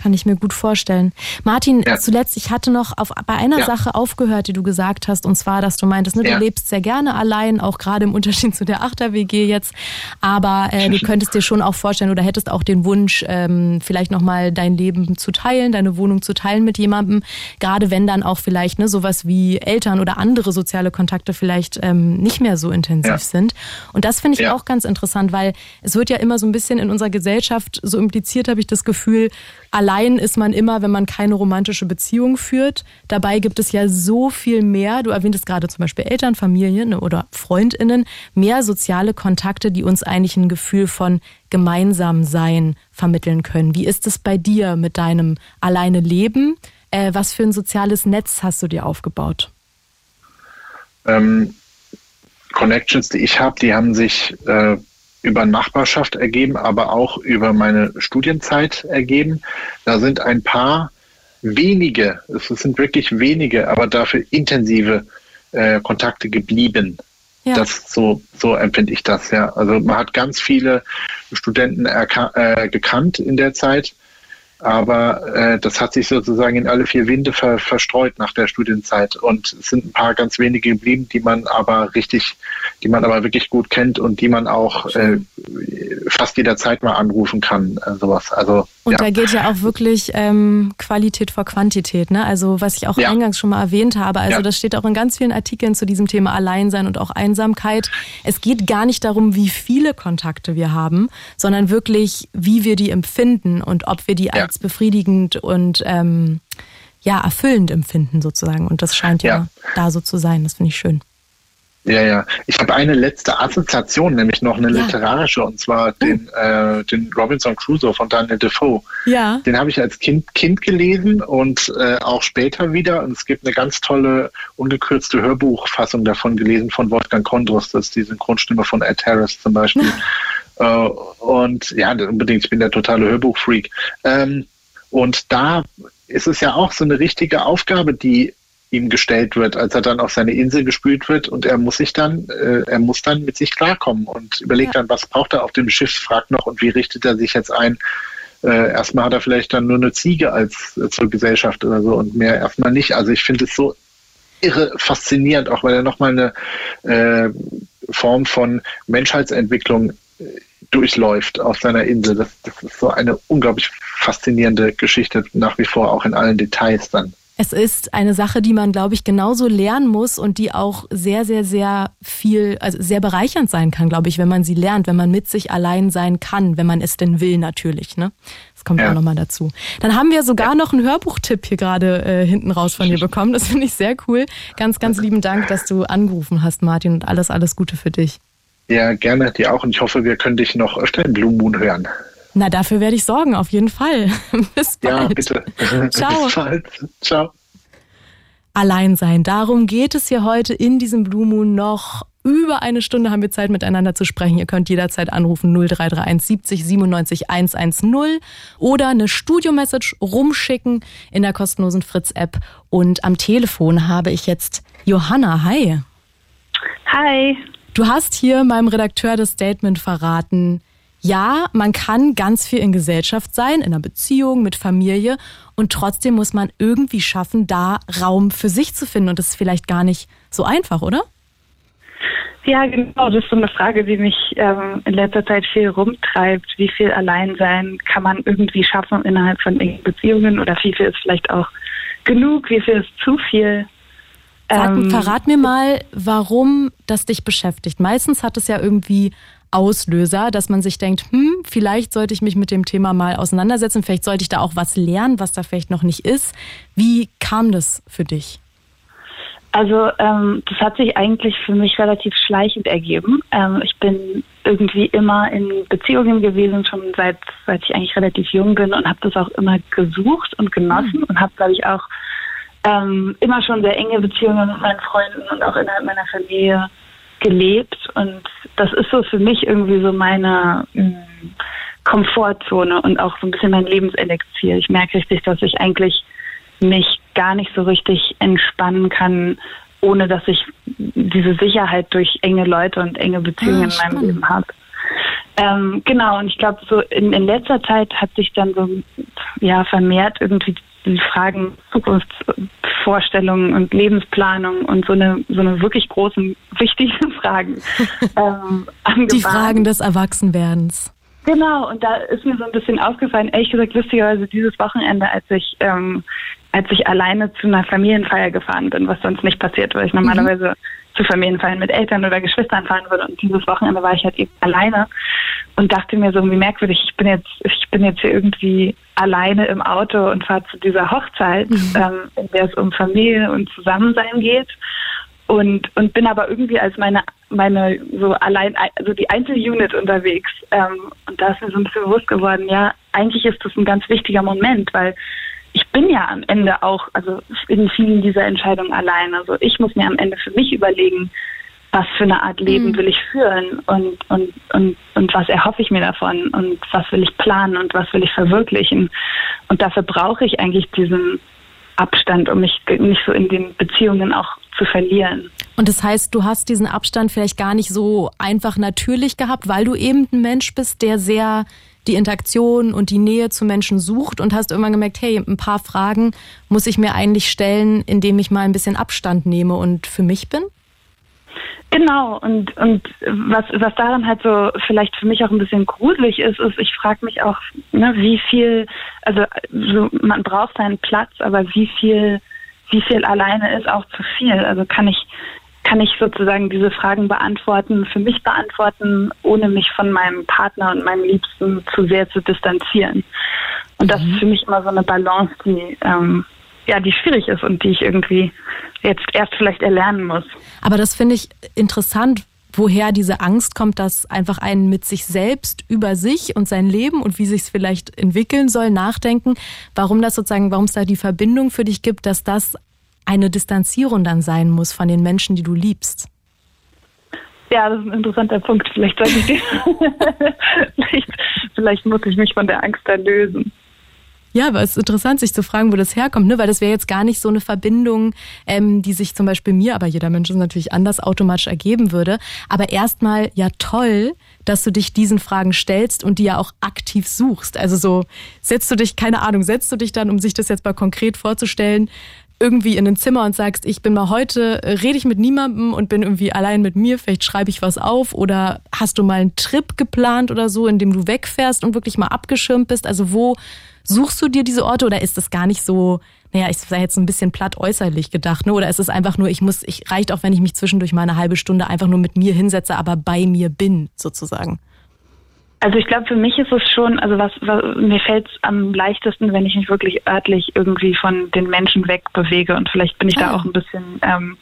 Kann ich mir gut vorstellen. Martin, ja. zuletzt, ich hatte noch auf, bei einer ja. Sache aufgehört, die du gesagt hast, und zwar, dass du meintest, ne, du ja. lebst sehr gerne allein, auch gerade im Unterschied zu der Achter-WG jetzt. Aber äh, du könntest dir schon auch vorstellen oder hättest auch den Wunsch, ähm, vielleicht nochmal dein Leben zu teilen, deine Wohnung zu teilen mit jemandem. Gerade wenn dann auch vielleicht ne, sowas wie Eltern oder andere soziale Kontakte vielleicht ähm, nicht mehr so intensiv sind. Und das finde ich auch ganz interessant, weil es wird ja immer so ein bisschen in unserer Gesellschaft so impliziert, habe ich das Gefühl, Allein ist man immer, wenn man keine romantische Beziehung führt. Dabei gibt es ja so viel mehr. Du erwähntest gerade zum Beispiel Eltern, Familien oder Freundinnen, mehr soziale Kontakte, die uns eigentlich ein Gefühl von gemeinsam sein vermitteln können. Wie ist es bei dir mit deinem alleine Leben? Äh, was für ein soziales Netz hast du dir aufgebaut? Ähm, Connections, die ich habe, die haben sich äh, über Nachbarschaft ergeben, aber auch über meine Studienzeit ergeben. Da sind ein paar wenige, es sind wirklich wenige, aber dafür intensive äh, Kontakte geblieben. Ja. Das so so empfinde ich das ja. Also man hat ganz viele Studenten äh, gekannt in der Zeit aber äh, das hat sich sozusagen in alle vier Winde ver verstreut nach der Studienzeit. Und es sind ein paar ganz wenige geblieben, die man aber richtig, die man aber wirklich gut kennt und die man auch äh, fast jederzeit mal anrufen kann. Äh, sowas. Also und ja. da geht ja auch wirklich ähm, Qualität vor Quantität, ne? Also was ich auch ja. eingangs schon mal erwähnt habe. Also ja. das steht auch in ganz vielen Artikeln zu diesem Thema Alleinsein und auch Einsamkeit. Es geht gar nicht darum, wie viele Kontakte wir haben, sondern wirklich, wie wir die empfinden und ob wir die als befriedigend und ähm, ja erfüllend empfinden sozusagen. Und das scheint ja, da so zu sein. Das finde ich schön. Ja, ja. Ich habe eine letzte Assoziation, nämlich noch eine ja. literarische, und zwar oh. den, äh, den Robinson Crusoe von Daniel Defoe. Ja. Den habe ich als Kind, kind gelesen und äh, auch später wieder. Und es gibt eine ganz tolle, ungekürzte Hörbuchfassung davon gelesen von Wolfgang Kondros. Das ist die Synchronstimme von Ed Harris zum Beispiel. äh, und ja, unbedingt, ich bin der totale Hörbuchfreak. Ähm, und da ist es ja auch so eine richtige Aufgabe, die ihm gestellt wird, als er dann auf seine Insel gespült wird und er muss sich dann, äh, er muss dann mit sich klarkommen und überlegt ja. dann, was braucht er auf dem Schiff, fragt noch und wie richtet er sich jetzt ein. Äh, erstmal hat er vielleicht dann nur eine Ziege als äh, zur Gesellschaft oder so und mehr erstmal nicht. Also ich finde es so irre faszinierend, auch weil er nochmal eine äh, Form von Menschheitsentwicklung durchläuft auf seiner Insel. Das, das ist so eine unglaublich faszinierende Geschichte, nach wie vor auch in allen Details dann. Es ist eine Sache, die man, glaube ich, genauso lernen muss und die auch sehr, sehr, sehr viel, also sehr bereichernd sein kann, glaube ich, wenn man sie lernt, wenn man mit sich allein sein kann, wenn man es denn will, natürlich. Ne? Das kommt ja. auch nochmal dazu. Dann haben wir sogar noch einen Hörbuchtipp hier gerade äh, hinten raus von dir bekommen. Das finde ich sehr cool. Ganz, ganz lieben Dank, dass du angerufen hast, Martin, und alles, alles Gute für dich. Ja, gerne dir auch und ich hoffe, wir können dich noch öfter im Blue Moon hören. Na, dafür werde ich sorgen, auf jeden Fall. Bis bald. Ja, bitte. Ciao. Bis bald. Ciao. Allein sein. Darum geht es hier heute in diesem Blue Moon noch. Über eine Stunde haben wir Zeit miteinander zu sprechen. Ihr könnt jederzeit anrufen 0331 70 97 110 oder eine Studio-Message rumschicken in der kostenlosen Fritz-App. Und am Telefon habe ich jetzt Johanna. Hi. Hi. Du hast hier meinem Redakteur das Statement verraten, ja, man kann ganz viel in Gesellschaft sein, in einer Beziehung, mit Familie und trotzdem muss man irgendwie schaffen, da Raum für sich zu finden und das ist vielleicht gar nicht so einfach, oder? Ja, genau. Das ist so eine Frage, die mich ähm, in letzter Zeit viel rumtreibt. Wie viel Alleinsein kann man irgendwie schaffen innerhalb von Beziehungen oder wie viel ist vielleicht auch genug, wie viel ist zu viel? Sag, ähm, verrat mir mal, warum das dich beschäftigt. Meistens hat es ja irgendwie Auslöser, dass man sich denkt, hm, vielleicht sollte ich mich mit dem Thema mal auseinandersetzen, vielleicht sollte ich da auch was lernen, was da vielleicht noch nicht ist. Wie kam das für dich? Also ähm, das hat sich eigentlich für mich relativ schleichend ergeben. Ähm, ich bin irgendwie immer in Beziehungen gewesen, schon seit seit ich eigentlich relativ jung bin und habe das auch immer gesucht und genossen mhm. und habe, glaube ich, auch ähm, immer schon sehr enge Beziehungen mit meinen Freunden und auch innerhalb meiner Familie gelebt und das ist so für mich irgendwie so meine mh, mm, Komfortzone und auch so ein bisschen mein Lebenselixier. Ich merke richtig, dass ich eigentlich mich gar nicht so richtig entspannen kann, ohne dass ich diese Sicherheit durch enge Leute und enge Beziehungen ah, in meinem Leben habe. Ähm, genau, und ich glaube, so in, in letzter Zeit hat sich dann so ja vermehrt irgendwie die Fragen Zukunftsvorstellungen und Lebensplanung und so eine so eine wirklich großen, wichtigen Fragen ähm, Die Fragen des Erwachsenwerdens. Genau, und da ist mir so ein bisschen aufgefallen, ehrlich gesagt, lustigerweise dieses Wochenende, als ich ähm, als ich alleine zu einer Familienfeier gefahren bin, was sonst nicht passiert, weil ich mhm. normalerweise mhm. zu Familienfeiern mit Eltern oder Geschwistern fahren würde. Und dieses Wochenende war ich halt eben alleine und dachte mir so, wie merkwürdig, ich bin jetzt, ich bin jetzt hier irgendwie alleine im Auto und fahre zu dieser Hochzeit, mhm. ähm, in der es um Familie und Zusammensein geht. Und, und bin aber irgendwie als meine, meine so allein, also die Einzelunit unterwegs. Ähm, und da ist mir so ein bisschen bewusst geworden, ja, eigentlich ist das ein ganz wichtiger Moment, weil ich bin ja am Ende auch, also in vielen dieser Entscheidungen allein. Also ich muss mir am Ende für mich überlegen, was für eine Art Leben mhm. will ich führen und, und, und, und was erhoffe ich mir davon und was will ich planen und was will ich verwirklichen. Und dafür brauche ich eigentlich diesen Abstand, um mich nicht so in den Beziehungen auch zu verlieren. Und das heißt, du hast diesen Abstand vielleicht gar nicht so einfach natürlich gehabt, weil du eben ein Mensch bist, der sehr die Interaktion und die Nähe zu Menschen sucht und hast irgendwann gemerkt, hey, ein paar Fragen muss ich mir eigentlich stellen, indem ich mal ein bisschen Abstand nehme und für mich bin? Genau, und, und was, was daran halt so vielleicht für mich auch ein bisschen gruselig ist, ist, ich frage mich auch, ne, wie viel, also so, man braucht seinen Platz, aber wie viel, wie viel alleine ist auch zu viel. Also kann ich, kann ich sozusagen diese Fragen beantworten, für mich beantworten, ohne mich von meinem Partner und meinem Liebsten zu sehr zu distanzieren. Und das mhm. ist für mich immer so eine Balance, die ähm, ja, die schwierig ist und die ich irgendwie jetzt erst vielleicht erlernen muss. Aber das finde ich interessant, woher diese Angst kommt, dass einfach einen mit sich selbst über sich und sein Leben und wie sich es vielleicht entwickeln soll, nachdenken, warum das sozusagen, warum es da die Verbindung für dich gibt, dass das eine Distanzierung dann sein muss von den Menschen, die du liebst. Ja, das ist ein interessanter Punkt. Vielleicht vielleicht, vielleicht muss ich mich von der Angst da lösen. Ja, aber es ist interessant, sich zu fragen, wo das herkommt, ne? weil das wäre jetzt gar nicht so eine Verbindung, ähm, die sich zum Beispiel mir, aber jeder Mensch ist natürlich anders, automatisch ergeben würde. Aber erstmal ja toll, dass du dich diesen Fragen stellst und die ja auch aktiv suchst. Also so setzt du dich, keine Ahnung, setzt du dich dann, um sich das jetzt mal konkret vorzustellen, irgendwie in ein Zimmer und sagst, ich bin mal heute, äh, rede ich mit niemandem und bin irgendwie allein mit mir, vielleicht schreibe ich was auf oder hast du mal einen Trip geplant oder so, in dem du wegfährst und wirklich mal abgeschirmt bist? Also wo suchst du dir diese Orte oder ist das gar nicht so, naja, ich sei jetzt ein bisschen platt äußerlich gedacht, ne? Oder ist es einfach nur, ich muss, ich reicht auch, wenn ich mich zwischendurch mal eine halbe Stunde einfach nur mit mir hinsetze, aber bei mir bin, sozusagen? Also ich glaube, für mich ist es schon, also was, was mir fällt es am leichtesten, wenn ich mich wirklich örtlich irgendwie von den Menschen wegbewege und vielleicht bin ich ah. da auch ein bisschen ähm,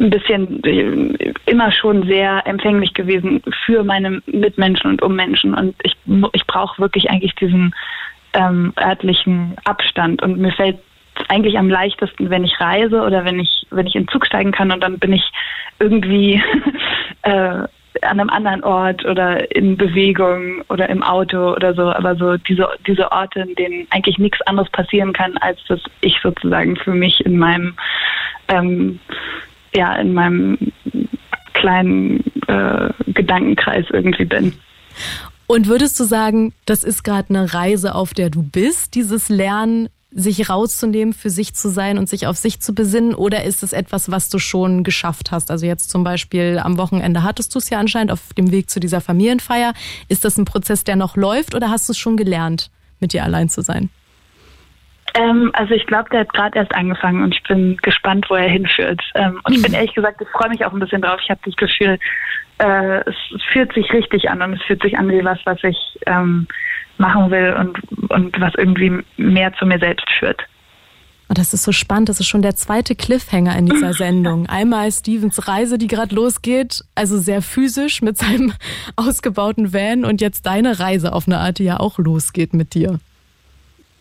ein bisschen äh, immer schon sehr empfänglich gewesen für meine Mitmenschen und Ummenschen und ich ich brauche wirklich eigentlich diesen ähm, örtlichen Abstand und mir fällt eigentlich am leichtesten, wenn ich reise oder wenn ich wenn ich in Zug steigen kann und dann bin ich irgendwie äh, an einem anderen Ort oder in Bewegung oder im Auto oder so, aber so diese, diese Orte, in denen eigentlich nichts anderes passieren kann, als dass ich sozusagen für mich in meinem, ähm, ja, in meinem kleinen äh, Gedankenkreis irgendwie bin. Und würdest du sagen, das ist gerade eine Reise, auf der du bist, dieses Lernen sich rauszunehmen, für sich zu sein und sich auf sich zu besinnen? Oder ist es etwas, was du schon geschafft hast? Also jetzt zum Beispiel am Wochenende hattest du es ja anscheinend auf dem Weg zu dieser Familienfeier. Ist das ein Prozess, der noch läuft oder hast du es schon gelernt, mit dir allein zu sein? Ähm, also ich glaube, der hat gerade erst angefangen und ich bin gespannt, wo er hinführt. Ähm, und ich bin ehrlich gesagt, ich freue mich auch ein bisschen drauf. Ich habe das Gefühl, äh, es fühlt sich richtig an und es fühlt sich an wie was, was ich ähm, machen will und, und was irgendwie mehr zu mir selbst führt. Und das ist so spannend. Das ist schon der zweite Cliffhanger in dieser Sendung. Einmal Stevens Reise, die gerade losgeht, also sehr physisch mit seinem ausgebauten Van und jetzt deine Reise auf eine Art, die ja auch losgeht mit dir.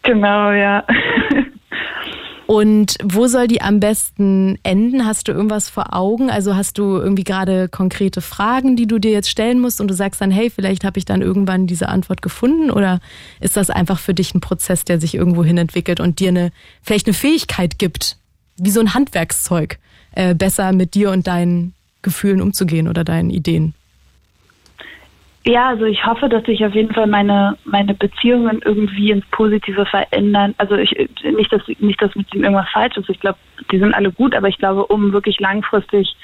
Genau, ja. Und wo soll die am besten enden? Hast du irgendwas vor Augen? Also hast du irgendwie gerade konkrete Fragen, die du dir jetzt stellen musst und du sagst dann, hey, vielleicht habe ich dann irgendwann diese Antwort gefunden? Oder ist das einfach für dich ein Prozess, der sich irgendwo hin entwickelt und dir eine, vielleicht eine Fähigkeit gibt, wie so ein Handwerkszeug, äh, besser mit dir und deinen Gefühlen umzugehen oder deinen Ideen? Ja, also ich hoffe, dass sich auf jeden Fall meine meine Beziehungen irgendwie ins Positive verändern. Also ich nicht, dass nicht, dass mit ihnen irgendwas falsch ist. Ich glaube, die sind alle gut, aber ich glaube, um wirklich langfristig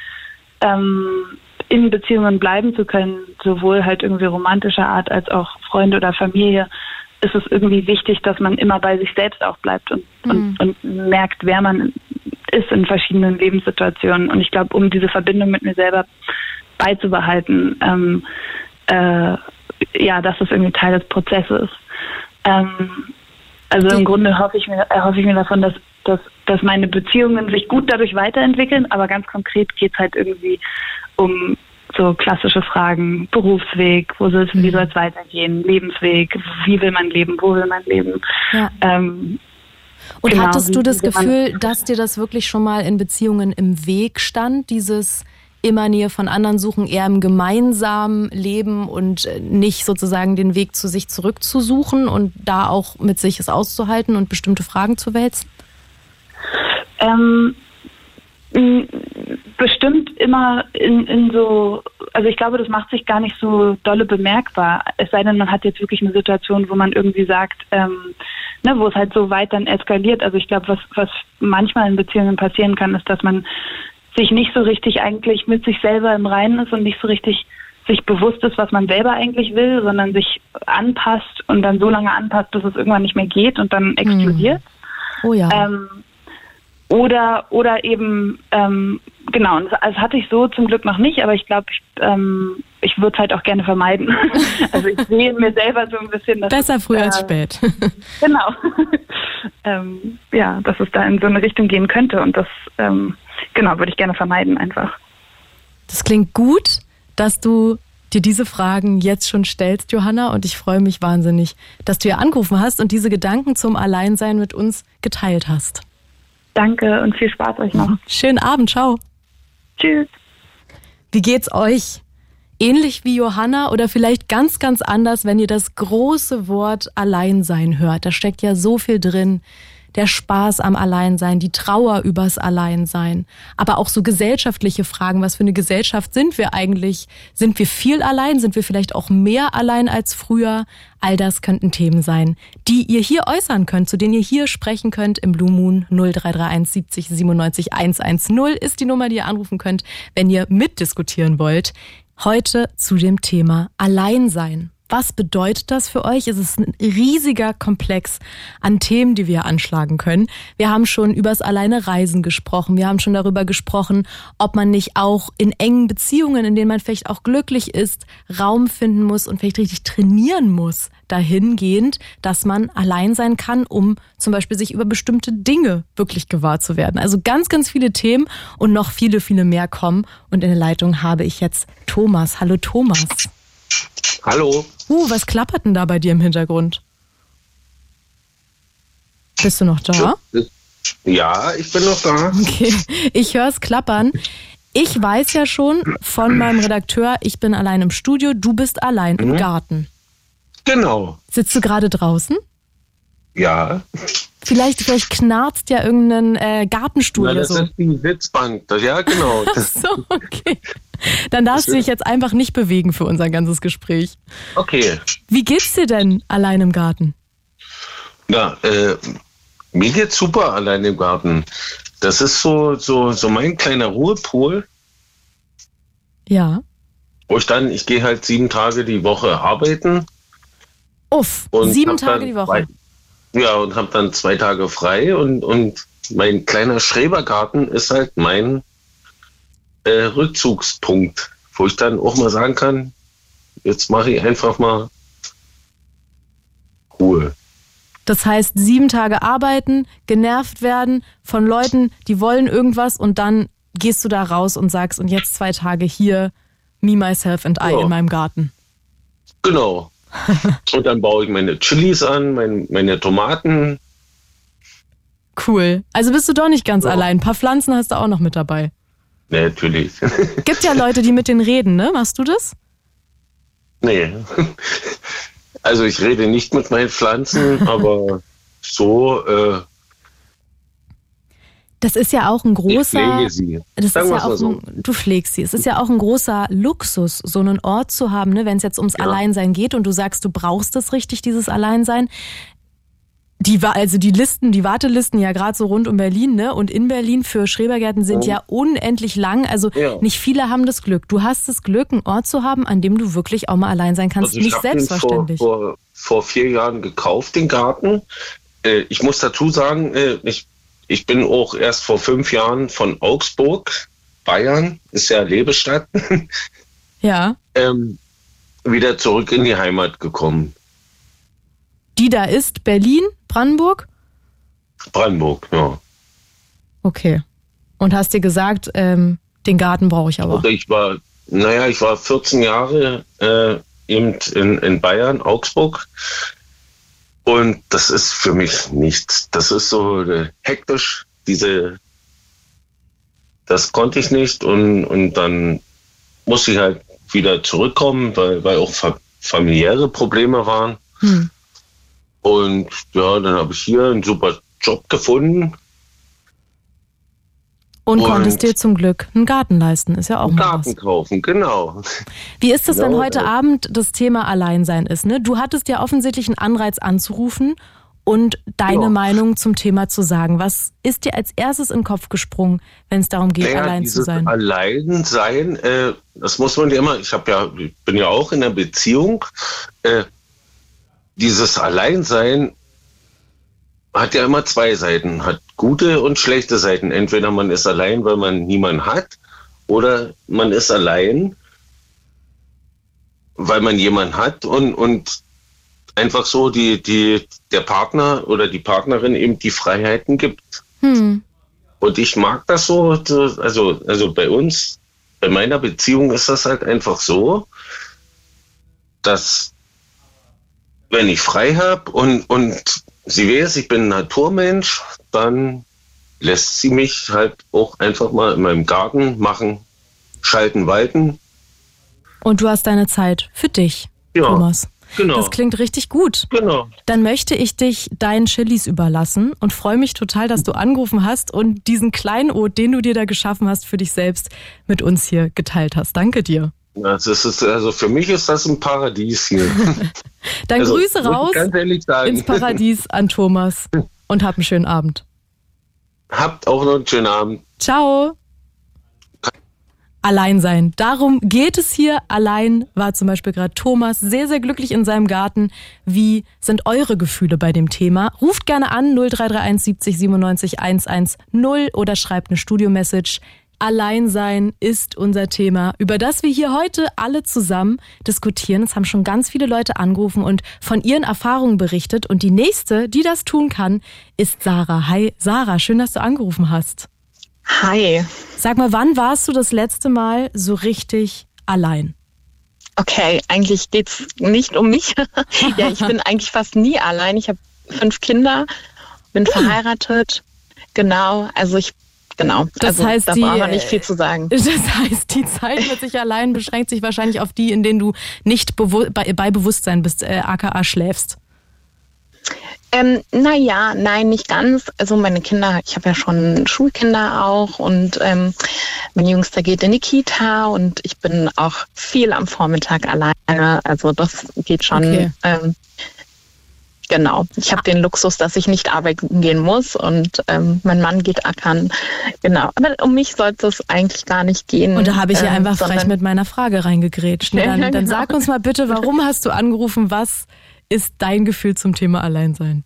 ähm, in Beziehungen bleiben zu können, sowohl halt irgendwie romantischer Art als auch Freunde oder Familie, ist es irgendwie wichtig, dass man immer bei sich selbst auch bleibt und, mhm. und, und merkt, wer man ist in verschiedenen Lebenssituationen. Und ich glaube, um diese Verbindung mit mir selber beizubehalten, ähm, äh, ja, dass das irgendwie Teil des Prozesses. Ähm, also im Grunde hoffe ich mir, erhoffe ich mir davon, dass, dass, dass meine Beziehungen sich gut dadurch weiterentwickeln, aber ganz konkret geht es halt irgendwie um so klassische Fragen, Berufsweg, wo soll es, wie mhm. soll es weitergehen, Lebensweg, wie will man leben, wo will man leben. Ja. Ähm, und genau, hattest du das Gefühl, dass dir das wirklich schon mal in Beziehungen im Weg stand, dieses immer Nähe von anderen suchen, eher im gemeinsamen Leben und äh, nicht sozusagen den Weg zu sich zurückzusuchen und da auch mit sich es auszuhalten und bestimmte Fragen zu wälzen? Ähm, bestimmt immer in, in so, also ich glaube, das macht sich gar nicht so dolle bemerkbar. Es sei denn, man hat jetzt wirklich eine Situation, wo man irgendwie sagt, ähm, ne, wo es halt so weit dann eskaliert. Also ich glaube, was, was manchmal in Beziehungen passieren kann, ist, dass man sich nicht so richtig eigentlich mit sich selber im Reinen ist und nicht so richtig sich bewusst ist, was man selber eigentlich will, sondern sich anpasst und dann so lange anpasst, bis es irgendwann nicht mehr geht und dann explodiert. Oh ja. Ähm, oder oder eben ähm, genau, das, das, hatte ich so zum Glück noch nicht, aber ich glaube, ich, ähm, ich würde es halt auch gerne vermeiden. also ich sehe mir selber so ein bisschen. Dass Besser früh äh, als spät. genau. ähm, ja, dass es da in so eine Richtung gehen könnte und das ähm, genau, würde ich gerne vermeiden einfach. Das klingt gut, dass du dir diese Fragen jetzt schon stellst, Johanna, und ich freue mich wahnsinnig, dass du hier angerufen hast und diese Gedanken zum Alleinsein mit uns geteilt hast. Danke und viel Spaß euch noch. Schönen Abend, ciao. Tschüss. Wie geht's euch? Ähnlich wie Johanna oder vielleicht ganz, ganz anders, wenn ihr das große Wort Alleinsein hört. Da steckt ja so viel drin der Spaß am Alleinsein, die Trauer übers Alleinsein, aber auch so gesellschaftliche Fragen. Was für eine Gesellschaft sind wir eigentlich? Sind wir viel allein? Sind wir vielleicht auch mehr allein als früher? All das könnten Themen sein, die ihr hier äußern könnt, zu denen ihr hier sprechen könnt im Blue Moon 0331 70 97 110 ist die Nummer, die ihr anrufen könnt, wenn ihr mitdiskutieren wollt. Heute zu dem Thema Alleinsein. Was bedeutet das für euch? Es ist ein riesiger Komplex an Themen, die wir anschlagen können. Wir haben schon übers alleine Reisen gesprochen. Wir haben schon darüber gesprochen, ob man nicht auch in engen Beziehungen, in denen man vielleicht auch glücklich ist, Raum finden muss und vielleicht richtig trainieren muss, dahingehend, dass man allein sein kann, um zum Beispiel sich über bestimmte Dinge wirklich gewahr zu werden. Also ganz, ganz viele Themen und noch viele, viele mehr kommen. Und in der Leitung habe ich jetzt Thomas. Hallo Thomas. Hallo. Uh, was klappert denn da bei dir im Hintergrund? Bist du noch da? Ja, ich bin noch da. Okay, ich höre es klappern. Ich weiß ja schon von meinem Redakteur, ich bin allein im Studio, du bist allein mhm. im Garten. Genau. Sitzt du gerade draußen? Ja. Vielleicht, vielleicht knarzt ja irgendein äh, Gartenstuhl Na, oder das so. ist die Sitzbank. Ja, genau. Ach so, okay. Dann darfst du dich jetzt einfach nicht bewegen für unser ganzes Gespräch. Okay. Wie geht's dir denn allein im Garten? Na, äh, mir geht's super allein im Garten. Das ist so, so, so mein kleiner Ruhepol. Ja. Wo ich dann, ich gehe halt sieben Tage die Woche arbeiten. Uff, sieben Tage die Woche. Zwei, ja, und habe dann zwei Tage frei und, und mein kleiner Schrebergarten ist halt mein äh, Rückzugspunkt, wo ich dann auch mal sagen kann, jetzt mache ich einfach mal Ruhe. Das heißt, sieben Tage arbeiten, genervt werden von Leuten, die wollen irgendwas und dann gehst du da raus und sagst, und jetzt zwei Tage hier, me, myself and I ja. in meinem Garten. Genau. und dann baue ich meine Chilis an, mein, meine Tomaten. Cool. Also bist du doch nicht ganz ja. allein. Ein paar Pflanzen hast du auch noch mit dabei. Nee, natürlich. Gibt ja Leute, die mit denen reden, ne? Machst du das? Nee. Also ich rede nicht mit meinen Pflanzen, aber so. Äh, das ist ja auch ein großer. Ich pflege sie. Das Sagen ist ja auch so. ein, du pflegst sie. Es ist ja auch ein großer Luxus, so einen Ort zu haben, ne, wenn es jetzt ums ja. Alleinsein geht und du sagst, du brauchst das richtig, dieses Alleinsein die also die Listen, die Wartelisten ja gerade so rund um Berlin, ne? Und in Berlin für Schrebergärten sind oh. ja unendlich lang. Also ja. nicht viele haben das Glück. Du hast das Glück, einen Ort zu haben, an dem du wirklich auch mal allein sein kannst. Also nicht selbstverständlich. Vor, vor, vor, vier Jahren gekauft, den Garten. Äh, ich muss dazu sagen, äh, ich, ich bin auch erst vor fünf Jahren von Augsburg, Bayern, ist ja Lebestadt. ja. Ähm, wieder zurück in die Heimat gekommen. Die da ist Berlin, Brandenburg? Brandenburg, ja. Okay. Und hast dir gesagt, ähm, den Garten brauche ich aber. Ich war, naja, ich war 14 Jahre äh, eben in, in Bayern, Augsburg. Und das ist für mich nichts. Das ist so äh, hektisch, diese, das konnte ich nicht. Und, und dann musste ich halt wieder zurückkommen, weil, weil auch familiäre Probleme waren. Hm. Und ja, dann habe ich hier einen super Job gefunden. Und, und konntest dir zum Glück einen Garten leisten, ist ja auch einen Garten was. kaufen, genau. Wie ist es, genau, wenn heute äh, Abend das Thema Alleinsein ist? Ne? Du hattest ja offensichtlich einen Anreiz anzurufen und deine ja. Meinung zum Thema zu sagen. Was ist dir als erstes in den Kopf gesprungen, wenn es darum geht, naja, allein zu sein? Allein sein, äh, das muss man ja immer, ich habe ja, ich bin ja auch in einer Beziehung. Äh, dieses Alleinsein hat ja immer zwei Seiten, hat gute und schlechte Seiten. Entweder man ist allein, weil man niemanden hat, oder man ist allein, weil man jemanden hat und, und einfach so die, die, der Partner oder die Partnerin eben die Freiheiten gibt. Hm. Und ich mag das so, also, also bei uns, bei meiner Beziehung ist das halt einfach so, dass wenn ich frei habe und, und sie weiß, ich bin ein Naturmensch, dann lässt sie mich halt auch einfach mal in meinem Garten machen, schalten, walten. Und du hast deine Zeit für dich, ja. Thomas. Genau. Das klingt richtig gut. Genau. Dann möchte ich dich deinen Chilis überlassen und freue mich total, dass du angerufen hast und diesen Kleinod, den du dir da geschaffen hast, für dich selbst mit uns hier geteilt hast. Danke dir. Das ist, also für mich ist das ein Paradies hier. Dann also, Grüße raus ins Paradies an Thomas und hab einen schönen Abend. Habt auch noch einen schönen Abend. Ciao. Allein sein. Darum geht es hier. Allein war zum Beispiel gerade Thomas sehr, sehr glücklich in seinem Garten. Wie sind eure Gefühle bei dem Thema? Ruft gerne an 0331 70 97 110 oder schreibt eine Studio-Message. Alleinsein ist unser Thema, über das wir hier heute alle zusammen diskutieren. Es haben schon ganz viele Leute angerufen und von ihren Erfahrungen berichtet. Und die nächste, die das tun kann, ist Sarah. Hi, Sarah, schön, dass du angerufen hast. Hi. Sag mal, wann warst du das letzte Mal so richtig allein? Okay, eigentlich geht's nicht um mich. ja, ich bin eigentlich fast nie allein. Ich habe fünf Kinder, bin hm. verheiratet. Genau, also ich genau. Das also, heißt, da die, nicht viel zu sagen. Das heißt, die Zeit mit sich allein beschränkt sich wahrscheinlich auf die, in denen du nicht bei, bei Bewusstsein bist, äh, aka schläfst. Ähm, naja, nein, nicht ganz. Also meine Kinder, ich habe ja schon Schulkinder auch und ähm, mein Jüngster geht in die Kita und ich bin auch viel am Vormittag alleine. Also das geht schon. Okay. Ähm, Genau. Ich habe den Luxus, dass ich nicht arbeiten gehen muss und ähm, mein Mann geht ackern. Genau. Aber um mich sollte es eigentlich gar nicht gehen. Und da habe ich ja ähm, einfach frech mit meiner Frage reingegrätscht. Ne? Dann, dann genau. sag uns mal bitte, warum hast du angerufen? Was ist dein Gefühl zum Thema Alleinsein?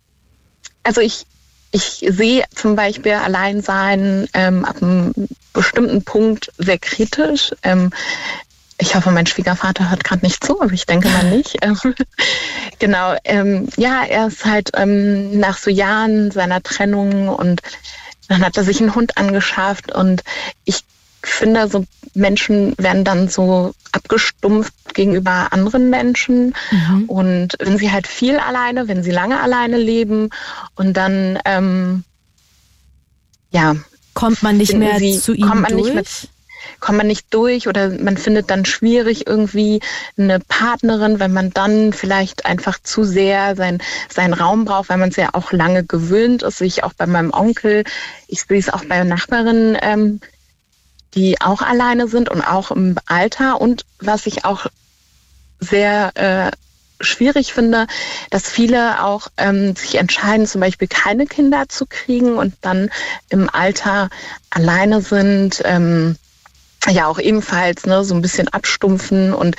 Also ich, ich sehe zum Beispiel Alleinsein ähm, ab einem bestimmten Punkt sehr kritisch. Ähm, ich hoffe, mein Schwiegervater hört gerade nicht zu, aber ich denke mal nicht. Ähm, genau, ähm, ja, er ist halt ähm, nach so Jahren seiner Trennung und dann hat er sich einen Hund angeschafft und ich finde, so Menschen werden dann so abgestumpft gegenüber anderen Menschen. Mhm. Und wenn sie halt viel alleine, wenn sie lange alleine leben und dann, ähm, ja. Kommt man nicht mehr sie, zu man durch? Mit, kommt man nicht durch oder man findet dann schwierig irgendwie eine Partnerin, wenn man dann vielleicht einfach zu sehr sein, seinen Raum braucht, weil man es ja auch lange gewöhnt ist. Ich auch bei meinem Onkel, ich sehe es auch bei Nachbarinnen, ähm, die auch alleine sind und auch im Alter. Und was ich auch sehr äh, schwierig finde, dass viele auch ähm, sich entscheiden, zum Beispiel keine Kinder zu kriegen und dann im Alter alleine sind. Ähm, ja, auch ebenfalls ne, so ein bisschen abstumpfen. Und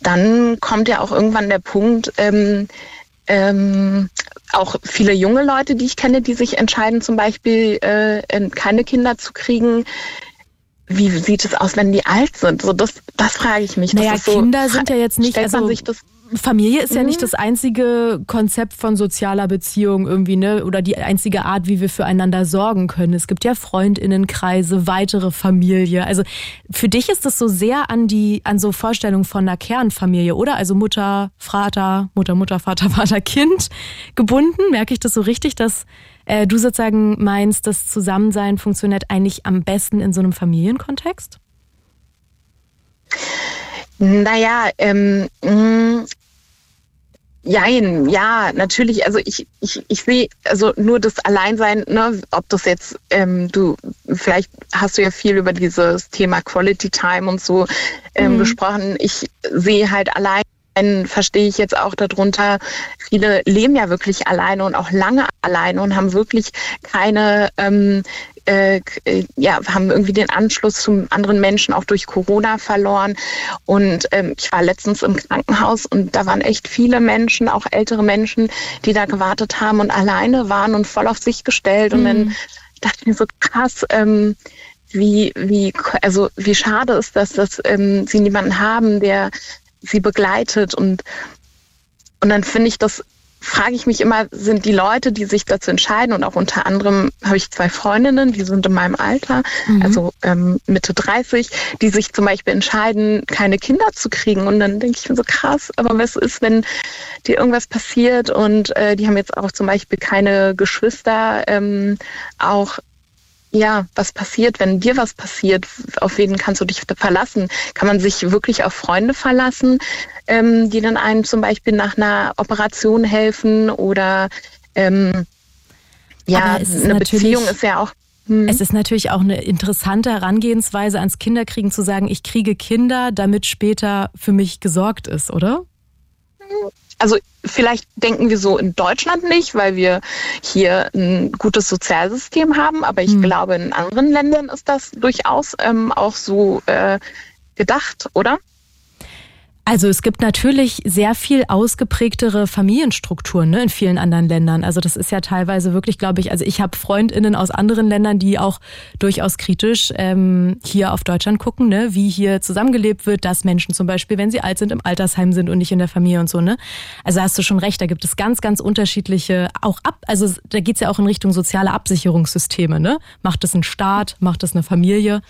dann kommt ja auch irgendwann der Punkt, ähm, ähm, auch viele junge Leute, die ich kenne, die sich entscheiden, zum Beispiel äh, keine Kinder zu kriegen, wie sieht es aus, wenn die alt sind? So, das, das frage ich mich. Naja, so, Kinder sind ja jetzt nicht, also Familie ist ja nicht mhm. das einzige Konzept von sozialer Beziehung irgendwie, ne? Oder die einzige Art, wie wir füreinander sorgen können. Es gibt ja Freundinnenkreise, weitere Familie. Also für dich ist das so sehr an die, an so Vorstellungen von einer Kernfamilie, oder? Also Mutter, Vater, Mutter, Mutter, Vater, Vater, Kind gebunden. Merke ich das so richtig, dass äh, du sozusagen meinst, das Zusammensein funktioniert eigentlich am besten in so einem Familienkontext? Naja, ähm, mm, Jein, ja, natürlich. Also ich, ich, ich sehe also nur das Alleinsein, ne, ob das jetzt, ähm, du, vielleicht hast du ja viel über dieses Thema Quality Time und so ähm, mhm. gesprochen. Ich sehe halt allein verstehe ich jetzt auch darunter, viele leben ja wirklich alleine und auch lange alleine und haben wirklich keine, ähm, äh, ja, haben irgendwie den Anschluss zu anderen Menschen auch durch Corona verloren. Und ähm, ich war letztens im Krankenhaus und da waren echt viele Menschen, auch ältere Menschen, die da gewartet haben und alleine waren und voll auf sich gestellt. Mhm. Und dann mhm. dachte ich mir so krass, ähm, wie, wie, also wie schade ist das, dass ähm, sie niemanden haben, der sie begleitet und und dann finde ich das frage ich mich immer, sind die Leute, die sich dazu entscheiden und auch unter anderem habe ich zwei Freundinnen, die sind in meinem Alter, mhm. also ähm, Mitte 30, die sich zum Beispiel entscheiden, keine Kinder zu kriegen und dann denke ich mir so krass, aber was ist, wenn dir irgendwas passiert und äh, die haben jetzt auch zum Beispiel keine Geschwister, ähm, auch ja, was passiert, wenn dir was passiert, auf wen kannst du dich verlassen? Kann man sich wirklich auf Freunde verlassen, ähm, die dann einem zum Beispiel nach einer Operation helfen oder ähm, ja, eine Beziehung ist ja auch hm. es ist natürlich auch eine interessante Herangehensweise ans Kinderkriegen zu sagen, ich kriege Kinder, damit später für mich gesorgt ist, oder? Also vielleicht denken wir so in Deutschland nicht, weil wir hier ein gutes Sozialsystem haben, aber ich hm. glaube, in anderen Ländern ist das durchaus ähm, auch so äh, gedacht, oder? Also es gibt natürlich sehr viel ausgeprägtere Familienstrukturen ne, in vielen anderen Ländern. Also das ist ja teilweise wirklich, glaube ich, also ich habe Freundinnen aus anderen Ländern, die auch durchaus kritisch ähm, hier auf Deutschland gucken, ne, wie hier zusammengelebt wird, dass Menschen zum Beispiel, wenn sie alt sind, im Altersheim sind und nicht in der Familie und so. Ne? Also hast du schon recht, da gibt es ganz, ganz unterschiedliche, auch ab, also da geht's ja auch in Richtung soziale Absicherungssysteme. Ne? Macht es ein Staat, macht es eine Familie?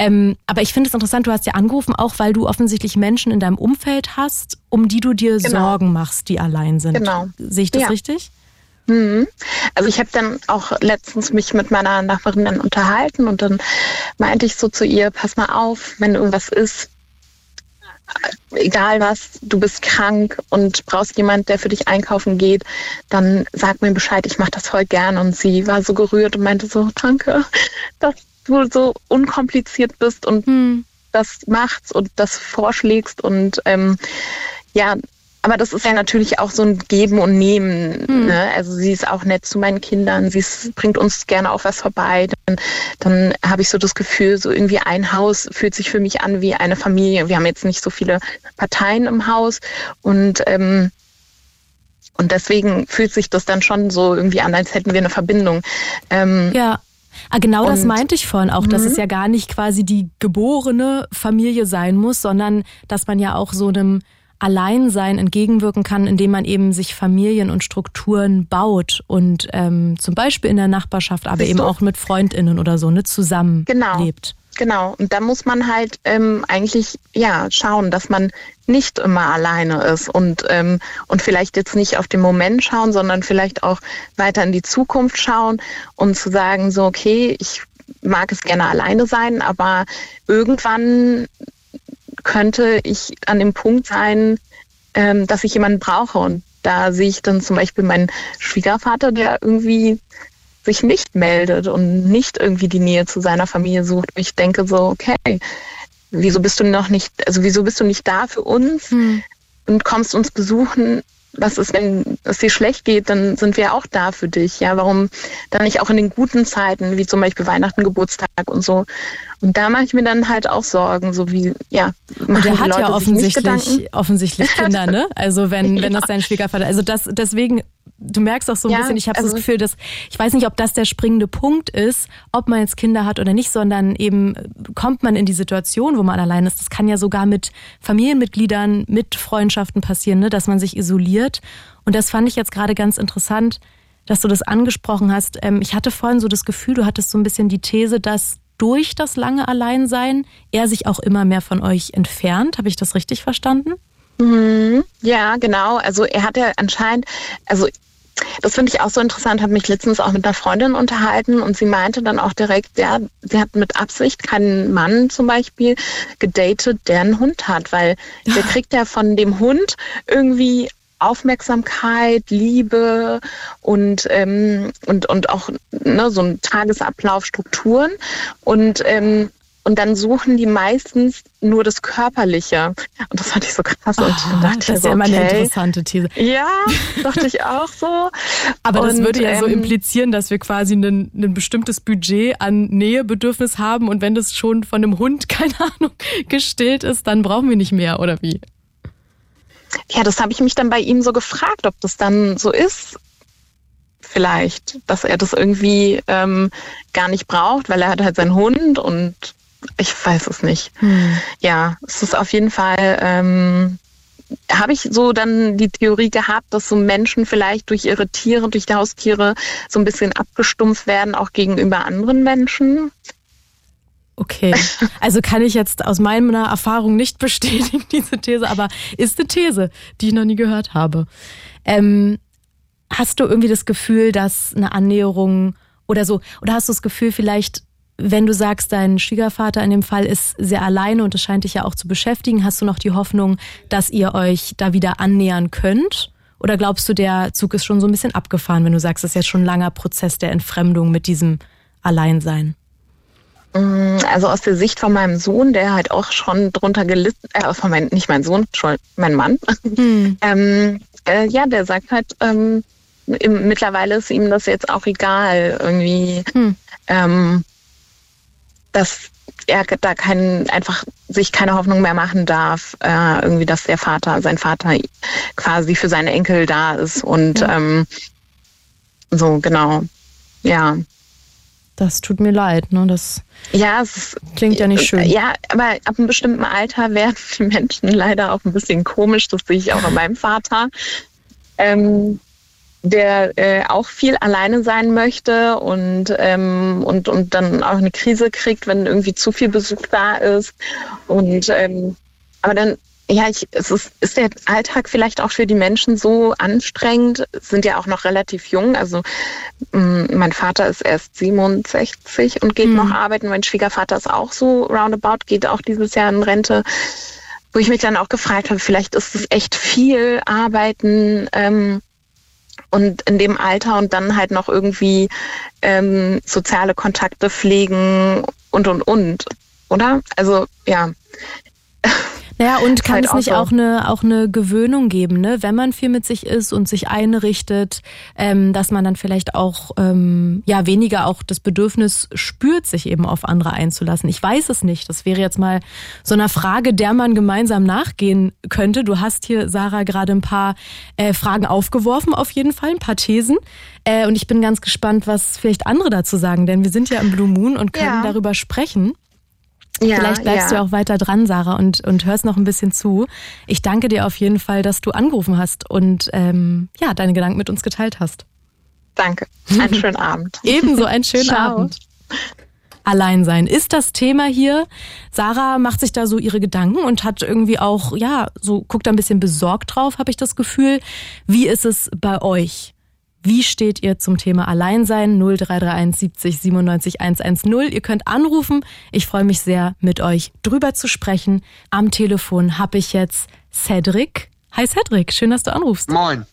Ähm, aber ich finde es interessant, du hast ja angerufen, auch weil du offensichtlich Menschen in deinem Umfeld hast, um die du dir genau. Sorgen machst, die allein sind. Genau. Sehe ich das ja. richtig? Mhm. Also ich habe dann auch letztens mich mit meiner Nachbarin dann unterhalten und dann meinte ich so zu ihr, pass mal auf, wenn irgendwas ist, egal was, du bist krank und brauchst jemand, der für dich einkaufen geht, dann sag mir Bescheid, ich mache das voll gern. Und sie war so gerührt und meinte so, danke, das du so unkompliziert bist und hm. das machst und das vorschlägst und ähm, ja, aber das ist ja natürlich auch so ein Geben und Nehmen. Hm. Ne? Also sie ist auch nett zu meinen Kindern, sie ist, bringt uns gerne auch was vorbei. Dann, dann habe ich so das Gefühl, so irgendwie ein Haus fühlt sich für mich an wie eine Familie. Wir haben jetzt nicht so viele Parteien im Haus und ähm, und deswegen fühlt sich das dann schon so irgendwie an, als hätten wir eine Verbindung. Ähm, ja. Ah, genau und, das meinte ich vorhin auch, dass es mhm. ja gar nicht quasi die geborene Familie sein muss, sondern dass man ja auch so einem Alleinsein entgegenwirken kann, indem man eben sich Familien und Strukturen baut und ähm, zum Beispiel in der Nachbarschaft, aber eben auch mit FreundInnen oder so, ne, zusammenlebt. Genau. Genau, und da muss man halt ähm, eigentlich ja schauen, dass man nicht immer alleine ist und, ähm, und vielleicht jetzt nicht auf den Moment schauen, sondern vielleicht auch weiter in die Zukunft schauen und zu sagen, so, okay, ich mag es gerne alleine sein, aber irgendwann könnte ich an dem Punkt sein, ähm, dass ich jemanden brauche. Und da sehe ich dann zum Beispiel meinen Schwiegervater, der irgendwie sich nicht meldet und nicht irgendwie die Nähe zu seiner Familie sucht. Ich denke so, okay, wieso bist du noch nicht, also wieso bist du nicht da für uns hm. und kommst uns besuchen? Was ist, wenn es dir schlecht geht, dann sind wir auch da für dich. Ja, warum dann nicht auch in den guten Zeiten, wie zum Beispiel Weihnachten, Geburtstag und so. Und da mache ich mir dann halt auch Sorgen, so wie, ja. Und er hat Leute ja offensichtlich, offensichtlich Kinder, ne? Also wenn, wenn das dein Schwiegervater, also das, deswegen du merkst auch so ein ja, bisschen, ich habe also, das Gefühl, dass ich weiß nicht, ob das der springende Punkt ist, ob man jetzt Kinder hat oder nicht, sondern eben kommt man in die Situation, wo man allein ist. Das kann ja sogar mit Familienmitgliedern, mit Freundschaften passieren, ne, dass man sich isoliert. Und das fand ich jetzt gerade ganz interessant, dass du das angesprochen hast. Ähm, ich hatte vorhin so das Gefühl, du hattest so ein bisschen die These, dass durch das lange Alleinsein er sich auch immer mehr von euch entfernt. Habe ich das richtig verstanden? Mhm. Ja, genau. Also er hat ja anscheinend, also das finde ich auch so interessant, habe mich letztens auch mit einer Freundin unterhalten und sie meinte dann auch direkt, ja, sie hat mit Absicht keinen Mann zum Beispiel gedatet, der einen Hund hat, weil der kriegt ja von dem Hund irgendwie Aufmerksamkeit, Liebe und, ähm, und, und auch ne, so ein Tagesablauf, Strukturen. Und ähm, und dann suchen die meistens nur das Körperliche. Und das fand ich so krass. Und oh, dachte das ist so, ja immer okay. eine interessante These. Ja, dachte ich auch so. Aber und, das würde ja ähm, so implizieren, dass wir quasi ein, ein bestimmtes Budget an Nähebedürfnis haben. Und wenn das schon von einem Hund, keine Ahnung, gestillt ist, dann brauchen wir nicht mehr, oder wie? Ja, das habe ich mich dann bei ihm so gefragt, ob das dann so ist vielleicht, dass er das irgendwie ähm, gar nicht braucht, weil er hat halt seinen Hund und ich weiß es nicht. Hm. Ja, es ist auf jeden Fall, ähm, habe ich so dann die Theorie gehabt, dass so Menschen vielleicht durch ihre Tiere, durch die Haustiere so ein bisschen abgestumpft werden, auch gegenüber anderen Menschen. Okay, also kann ich jetzt aus meiner Erfahrung nicht bestätigen, diese These, aber ist eine These, die ich noch nie gehört habe. Ähm, hast du irgendwie das Gefühl, dass eine Annäherung oder so? Oder hast du das Gefühl, vielleicht, wenn du sagst, dein Schwiegervater in dem Fall ist sehr alleine und es scheint dich ja auch zu beschäftigen, hast du noch die Hoffnung, dass ihr euch da wieder annähern könnt? Oder glaubst du, der Zug ist schon so ein bisschen abgefahren, wenn du sagst, es ist jetzt schon ein langer Prozess der Entfremdung mit diesem Alleinsein? Mm, also aus der Sicht von meinem Sohn, der halt auch schon drunter gelitten, äh, von mein, nicht mein Sohn, mein Mann. Hm. ähm, äh, ja, der sagt halt, ähm, im, mittlerweile ist ihm das jetzt auch egal, irgendwie, hm. ähm, dass er da keinen, einfach sich keine Hoffnung mehr machen darf, äh, irgendwie, dass der Vater, sein Vater quasi für seine Enkel da ist und ähm, so, genau. Ja. Das tut mir leid, ne? Das ja, klingt ja nicht schön. Ja, aber ab einem bestimmten Alter werden die Menschen leider auch ein bisschen komisch. Das sehe ich auch an meinem Vater. Ähm, der äh, auch viel alleine sein möchte und, ähm, und, und dann auch eine Krise kriegt, wenn irgendwie zu viel Besuch da ist. Und ähm, aber dann, ja, ich, es ist, ist der Alltag vielleicht auch für die Menschen so anstrengend, sind ja auch noch relativ jung. Also mh, mm, mein Vater ist erst 67 und geht mhm. noch arbeiten. Mein Schwiegervater ist auch so roundabout, geht auch dieses Jahr in Rente wo ich mich dann auch gefragt habe, vielleicht ist es echt viel Arbeiten, ähm, und in dem Alter und dann halt noch irgendwie ähm, soziale Kontakte pflegen und und und, oder? Also ja. Naja, und kann halt es nicht auch eine, auch eine Gewöhnung geben, ne? wenn man viel mit sich ist und sich einrichtet, ähm, dass man dann vielleicht auch ähm, ja weniger auch das Bedürfnis spürt, sich eben auf andere einzulassen. Ich weiß es nicht. Das wäre jetzt mal so eine Frage, der man gemeinsam nachgehen könnte. Du hast hier, Sarah, gerade ein paar äh, Fragen aufgeworfen, auf jeden Fall, ein paar Thesen. Äh, und ich bin ganz gespannt, was vielleicht andere dazu sagen, denn wir sind ja im Blue Moon und können ja. darüber sprechen. Ja, Vielleicht bleibst ja. du auch weiter dran, Sarah, und, und hörst noch ein bisschen zu. Ich danke dir auf jeden Fall, dass du angerufen hast und ähm, ja, deine Gedanken mit uns geteilt hast. Danke. Einen schönen Abend. Ebenso einen schönen Ciao. Abend. Allein sein ist das Thema hier. Sarah macht sich da so ihre Gedanken und hat irgendwie auch, ja, so guckt da ein bisschen besorgt drauf, habe ich das Gefühl. Wie ist es bei euch? Wie steht ihr zum Thema Alleinsein? 0331 70 97 110. Ihr könnt anrufen. Ich freue mich sehr, mit euch drüber zu sprechen. Am Telefon habe ich jetzt Cedric. Hi Cedric, schön, dass du anrufst. Moin.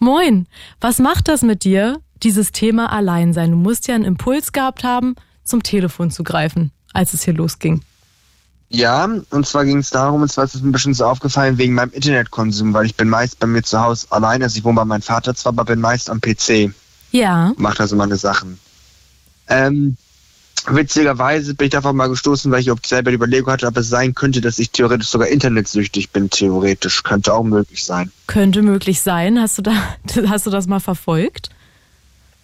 Moin. Was macht das mit dir, dieses Thema Alleinsein? Du musst ja einen Impuls gehabt haben, zum Telefon zu greifen, als es hier losging. Ja, und zwar ging es darum, und zwar ist es ein bisschen so aufgefallen wegen meinem Internetkonsum, weil ich bin meist bei mir zu Hause allein, also ich wohne bei meinem Vater zwar, aber bin meist am PC. Ja. Macht also meine Sachen. Ähm, witzigerweise bin ich davon mal gestoßen, weil ich auch selber die Überlegung hatte, ob es sein könnte, dass ich theoretisch sogar internetsüchtig bin, theoretisch. Könnte auch möglich sein. Könnte möglich sein. Hast du da, hast du das mal verfolgt?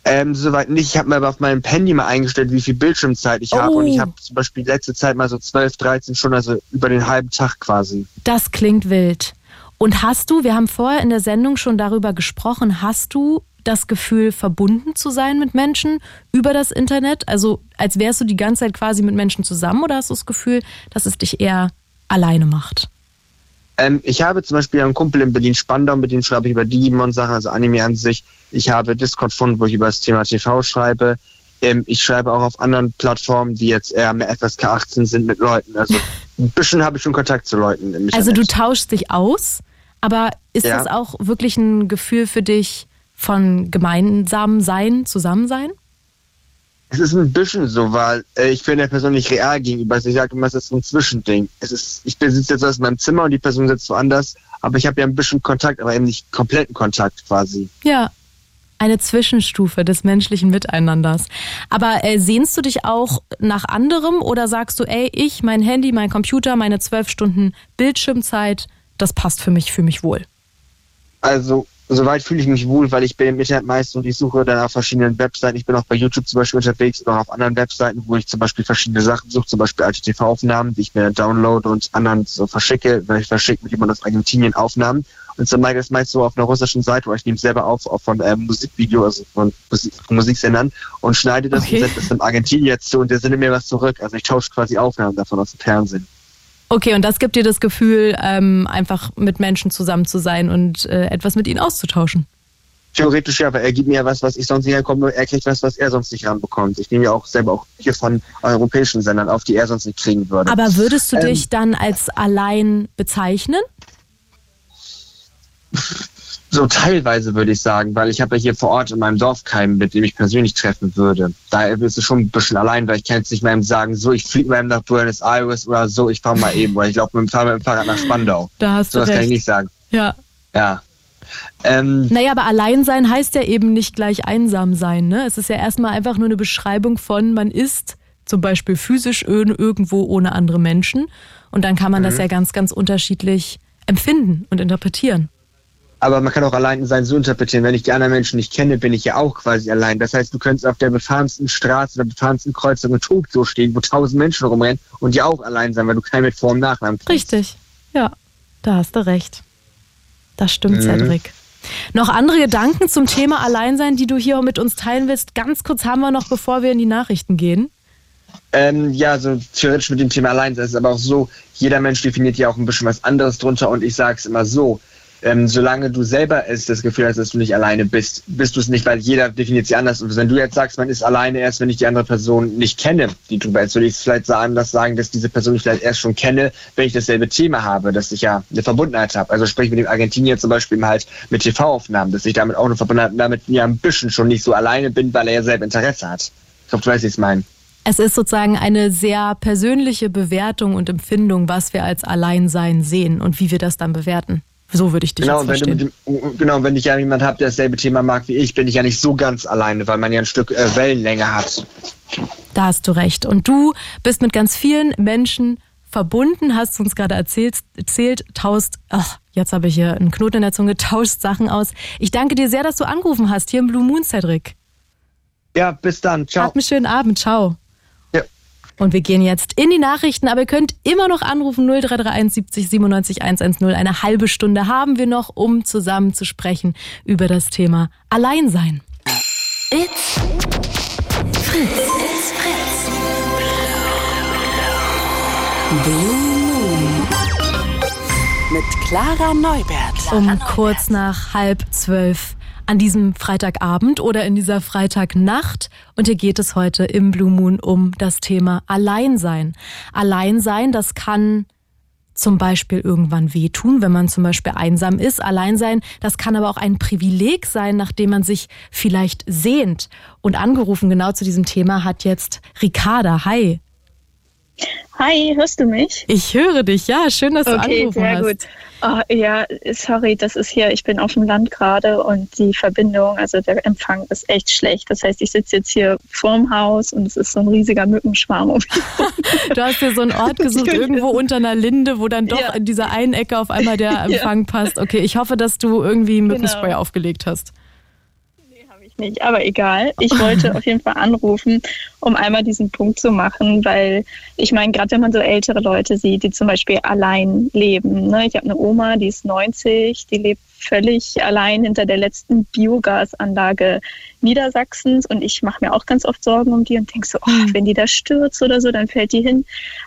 Ähm, soweit nicht. Ich habe mir aber auf meinem Handy mal eingestellt, wie viel Bildschirmzeit ich oh. habe. Und ich oh. habe zum Beispiel letzte Zeit mal so 12, 13 Stunden, also über den halben Tag quasi. Das klingt wild. Und hast du, wir haben vorher in der Sendung schon darüber gesprochen, hast du das Gefühl, verbunden zu sein mit Menschen über das Internet? Also als wärst du die ganze Zeit quasi mit Menschen zusammen oder hast du das Gefühl, dass es dich eher alleine macht? Ähm, ich habe zum Beispiel einen Kumpel in Berlin-Spandau, mit dem schreibe ich über Digimon-Sachen, also Anime an sich. Ich habe Discord gefunden, wo ich über das Thema TV schreibe. Ähm, ich schreibe auch auf anderen Plattformen, die jetzt eher mehr FSK 18 sind mit Leuten. Also ein bisschen habe ich schon Kontakt zu Leuten. Im also du tauschst dich aus, aber ist ja. das auch wirklich ein Gefühl für dich von gemeinsamem Sein, Zusammensein? Es ist ein bisschen so, weil äh, ich bin der Person nicht real gegenüber. Also ich sage immer, es ist so ein Zwischending. Es ist, ich sitze jetzt aus meinem Zimmer und die Person sitzt woanders, aber ich habe ja ein bisschen Kontakt, aber eben nicht kompletten Kontakt quasi. Ja, eine Zwischenstufe des menschlichen Miteinanders. Aber äh, sehnst du dich auch nach anderem oder sagst du, ey, ich, mein Handy, mein Computer, meine zwölf Stunden Bildschirmzeit, das passt für mich, für mich wohl? Also soweit fühle ich mich wohl, weil ich bin im Internet meist und ich suche dann auf verschiedenen Webseiten. Ich bin auch bei YouTube zum Beispiel unterwegs oder auf anderen Webseiten, wo ich zum Beispiel verschiedene Sachen suche, zum Beispiel alte TV-Aufnahmen, die ich mir download und anderen so verschicke, weil ich verschicke mich immer aus Argentinien Aufnahmen. Und dann mache ich das meist so auf einer russischen Seite, wo ich nehme selber auf, auf von ähm, Musikvideo, also von, Musik, von Musiksendern und schneide das okay. und setze das in Argentinien zu und der sendet mir was zurück. Also ich tausche quasi Aufnahmen davon aus dem Fernsehen. Okay, und das gibt dir das Gefühl, ähm, einfach mit Menschen zusammen zu sein und äh, etwas mit ihnen auszutauschen. Theoretisch ja, weil er gibt mir ja was, was ich sonst nicht herkomme, er kriegt was, was er sonst nicht ranbekommt. Ich nehme ja auch selber auch hier von europäischen Sendern auf, die er sonst nicht kriegen würde. Aber würdest du ähm, dich dann als allein bezeichnen? So teilweise würde ich sagen, weil ich habe ja hier vor Ort in meinem Dorf keinen, mit dem ich persönlich treffen würde. Daher bist du schon ein bisschen allein, weil ich kann jetzt nicht mehr sagen, so ich fliege mal nach Buenos Aires oder so, ich fahre mal eben oder ich laufe mit dem Fahrrad nach Spandau. Da hast so, du das recht. kann ich nicht sagen. Ja. Ja. Ähm, naja, aber allein sein heißt ja eben nicht gleich einsam sein. Ne? Es ist ja erstmal einfach nur eine Beschreibung von, man ist zum Beispiel physisch irgendwo ohne andere Menschen. Und dann kann man mhm. das ja ganz, ganz unterschiedlich empfinden und interpretieren. Aber man kann auch allein sein so interpretieren. Wenn ich die anderen Menschen nicht kenne, bin ich ja auch quasi allein. Das heißt, du könntest auf der befahrensten Straße oder befahrensten Kreuzung in Tokio stehen, wo tausend Menschen rumrennen und ja auch allein sein, weil du keinen mit Vor- und Nachnamen kennst. Richtig. Ja, da hast du recht. Das stimmt, mhm. Cedric. Noch andere Gedanken zum Thema Alleinsein, die du hier mit uns teilen willst? Ganz kurz haben wir noch, bevor wir in die Nachrichten gehen. Ähm, ja, so theoretisch mit dem Thema Alleinsein ist es aber auch so, jeder Mensch definiert ja auch ein bisschen was anderes drunter und ich sage es immer so, ähm, solange du selber es das Gefühl hast, dass du nicht alleine bist, bist du es nicht, weil jeder definiert sie anders. Und wenn du jetzt sagst, man ist alleine erst, wenn ich die andere Person nicht kenne, die drüber ist, würde ich vielleicht anders sagen, dass diese Person ich vielleicht erst schon kenne, wenn ich dasselbe Thema habe, dass ich ja eine Verbundenheit habe. Also sprich mit dem Argentinier zum Beispiel halt mit TV-Aufnahmen, dass ich damit auch eine Verbundenheit damit ja ein bisschen schon nicht so alleine bin, weil er ja selber Interesse hat. Ich hoffe, du weißt, wie ich es meine. Es ist sozusagen eine sehr persönliche Bewertung und Empfindung, was wir als Alleinsein sehen und wie wir das dann bewerten. So würde ich dich genau, jetzt verstehen. Wenn dem, genau, wenn ich ja jemand habe, der dasselbe Thema mag wie ich, bin ich ja nicht so ganz alleine, weil man ja ein Stück äh, Wellenlänge hat. Da hast du recht. Und du bist mit ganz vielen Menschen verbunden, hast uns gerade erzählt, erzählt taust, ach, jetzt habe ich hier einen Knoten in der Zunge, tauscht Sachen aus. Ich danke dir sehr, dass du angerufen hast, hier im Blue Moon, Cedric. Ja, bis dann. Ciao. Hab einen schönen Abend. Ciao. Und wir gehen jetzt in die Nachrichten, aber ihr könnt immer noch anrufen 0331 70 97 110. Eine halbe Stunde haben wir noch, um zusammen zu sprechen über das Thema Alleinsein. It's Fritz. It's Fritz. Blue Moon. Mit Clara Neubert. Um kurz nach halb zwölf an diesem Freitagabend oder in dieser Freitagnacht. Und hier geht es heute im Blue Moon um das Thema Alleinsein. Alleinsein, das kann zum Beispiel irgendwann wehtun, wenn man zum Beispiel einsam ist. Alleinsein, das kann aber auch ein Privileg sein, nachdem man sich vielleicht sehnt. Und angerufen genau zu diesem Thema hat jetzt Ricarda. Hi. Hi, hörst du mich? Ich höre dich, ja. Schön, dass du okay, angerufen sehr hast. Gut. Oh, ja, sorry, das ist hier, ich bin auf dem Land gerade und die Verbindung, also der Empfang ist echt schlecht. Das heißt, ich sitze jetzt hier vorm Haus und es ist so ein riesiger Mückenschwarm. Um du hast dir so einen Ort gesucht, irgendwo unter einer Linde, wo dann doch ja. in dieser einen Ecke auf einmal der Empfang ja. passt. Okay, ich hoffe, dass du irgendwie Mückenspray genau. aufgelegt hast nicht, aber egal. Ich wollte auf jeden Fall anrufen, um einmal diesen Punkt zu machen, weil ich meine, gerade wenn man so ältere Leute sieht, die zum Beispiel allein leben. Ne? Ich habe eine Oma, die ist 90, die lebt völlig allein hinter der letzten Biogasanlage Niedersachsens und ich mache mir auch ganz oft Sorgen um die und denke so, oh, hm. wenn die da stürzt oder so, dann fällt die hin.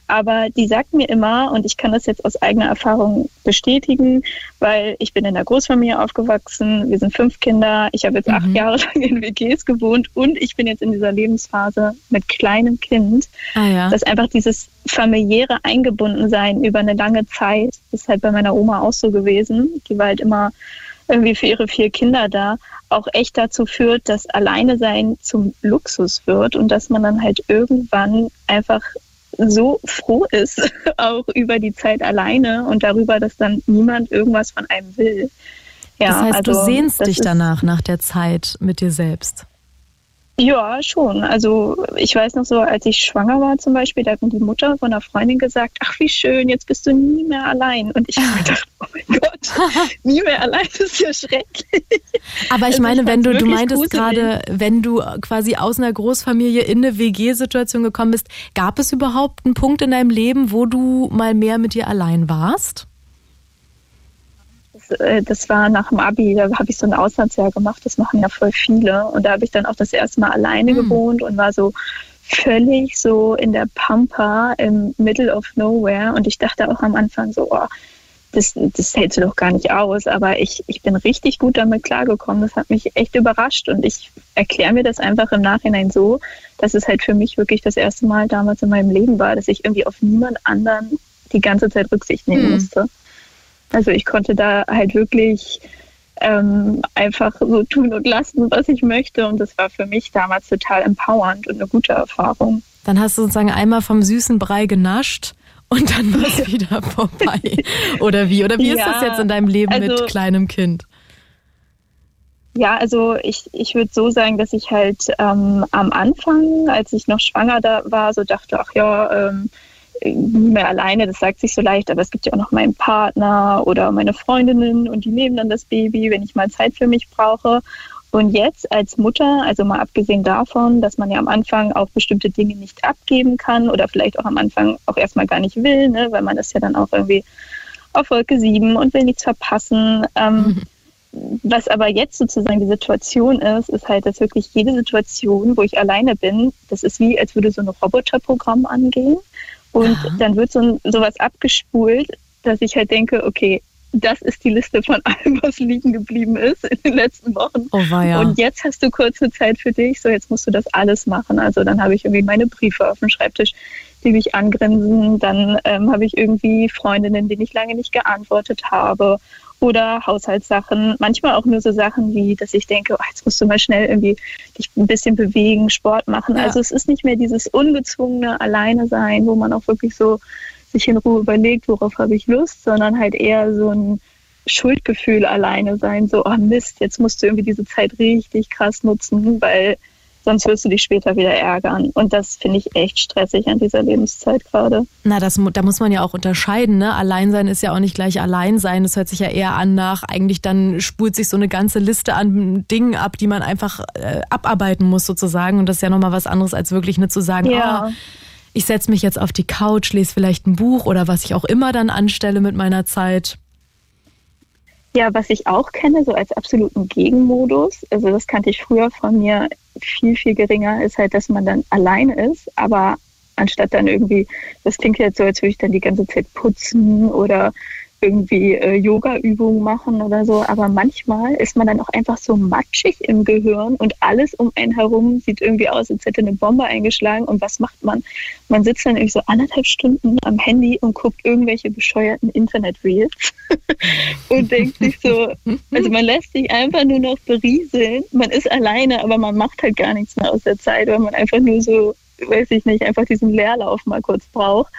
Aber die sagt mir immer, und ich kann das jetzt aus eigener Erfahrung bestätigen, weil ich bin in der Großfamilie aufgewachsen, wir sind fünf Kinder, ich habe jetzt mhm. acht Jahre lang in WGs gewohnt und ich bin jetzt in dieser Lebensphase mit kleinem Kind, ah, ja. dass einfach dieses familiäre Eingebundensein über eine lange Zeit, ist halt bei meiner Oma auch so gewesen, die war halt immer irgendwie für ihre vier Kinder da, auch echt dazu führt, dass Alleine sein zum Luxus wird und dass man dann halt irgendwann einfach so froh ist, auch über die Zeit alleine und darüber, dass dann niemand irgendwas von einem will. Ja, das heißt, also, du sehnst dich danach, nach der Zeit mit dir selbst. Ja, schon. Also ich weiß noch so, als ich schwanger war zum Beispiel, da hat mir die Mutter von einer Freundin gesagt, ach wie schön, jetzt bist du nie mehr allein. Und ich habe gedacht, oh mein Gott, nie mehr allein ist ja schrecklich. Aber ich also meine, ich wenn du, du meintest gerade, wenn du quasi aus einer Großfamilie in eine WG-Situation gekommen bist, gab es überhaupt einen Punkt in deinem Leben, wo du mal mehr mit dir allein warst? Äh, das war nach dem Abi, da habe ich so ein Auslandsjahr gemacht, das machen ja voll viele. Und da habe ich dann auch das erste Mal alleine mhm. gewohnt und war so völlig so in der Pampa im Middle of Nowhere. Und ich dachte auch am Anfang so, oh, das, das hältst du doch gar nicht aus. Aber ich, ich bin richtig gut damit klargekommen. Das hat mich echt überrascht. Und ich erkläre mir das einfach im Nachhinein so, dass es halt für mich wirklich das erste Mal damals in meinem Leben war, dass ich irgendwie auf niemand anderen die ganze Zeit Rücksicht nehmen mhm. musste. Also ich konnte da halt wirklich ähm, einfach so tun und lassen, was ich möchte. Und das war für mich damals total empowernd und eine gute Erfahrung. Dann hast du sozusagen einmal vom süßen Brei genascht und dann war es wieder vorbei. Oder wie? Oder wie ja, ist das jetzt in deinem Leben also, mit kleinem Kind? Ja, also ich, ich würde so sagen, dass ich halt ähm, am Anfang, als ich noch schwanger da war, so dachte, ach ja, ähm, nie mehr alleine, das sagt sich so leicht, aber es gibt ja auch noch meinen Partner oder meine Freundinnen und die nehmen dann das Baby, wenn ich mal Zeit für mich brauche. Und jetzt als Mutter, also mal abgesehen davon, dass man ja am Anfang auch bestimmte Dinge nicht abgeben kann oder vielleicht auch am Anfang auch erstmal gar nicht will, ne, weil man ist ja dann auch irgendwie auf Wolke 7 und will nichts verpassen. Ähm, mhm. Was aber jetzt sozusagen die Situation ist, ist halt, dass wirklich jede Situation, wo ich alleine bin, das ist wie, als würde so ein Roboterprogramm angehen. Und ja. dann wird so sowas abgespult, dass ich halt denke, okay, das ist die Liste von allem, was liegen geblieben ist in den letzten Wochen. Oh, ja. Und jetzt hast du kurze Zeit für dich, so jetzt musst du das alles machen. Also dann habe ich irgendwie meine Briefe auf dem Schreibtisch, die mich angrinsen. Dann ähm, habe ich irgendwie Freundinnen, denen ich lange nicht geantwortet habe. Oder Haushaltssachen, manchmal auch nur so Sachen wie, dass ich denke, oh, jetzt musst du mal schnell irgendwie dich ein bisschen bewegen, Sport machen. Ja. Also es ist nicht mehr dieses ungezwungene Alleine sein, wo man auch wirklich so sich in Ruhe überlegt, worauf habe ich Lust, sondern halt eher so ein Schuldgefühl alleine sein, so, oh Mist, jetzt musst du irgendwie diese Zeit richtig krass nutzen, weil sonst wirst du dich später wieder ärgern. Und das finde ich echt stressig an dieser Lebenszeit gerade. Na, das, da muss man ja auch unterscheiden. Ne? Alleinsein ist ja auch nicht gleich Alleinsein. Das hört sich ja eher an nach, eigentlich dann spult sich so eine ganze Liste an Dingen ab, die man einfach äh, abarbeiten muss sozusagen. Und das ist ja nochmal was anderes, als wirklich nur zu sagen, ja. oh, ich setze mich jetzt auf die Couch, lese vielleicht ein Buch oder was ich auch immer dann anstelle mit meiner Zeit. Ja, was ich auch kenne, so als absoluten Gegenmodus, also das kannte ich früher von mir viel, viel geringer, ist halt, dass man dann alleine ist, aber anstatt dann irgendwie, das klingt jetzt so, als würde ich dann die ganze Zeit putzen oder irgendwie äh, Yoga-Übungen machen oder so. Aber manchmal ist man dann auch einfach so matschig im Gehirn und alles um einen herum sieht irgendwie aus, als hätte eine Bombe eingeschlagen. Und was macht man? Man sitzt dann irgendwie so anderthalb Stunden am Handy und guckt irgendwelche bescheuerten Internet-Reels und denkt sich so, also man lässt sich einfach nur noch berieseln. Man ist alleine, aber man macht halt gar nichts mehr aus der Zeit, weil man einfach nur so, weiß ich nicht, einfach diesen Leerlauf mal kurz braucht.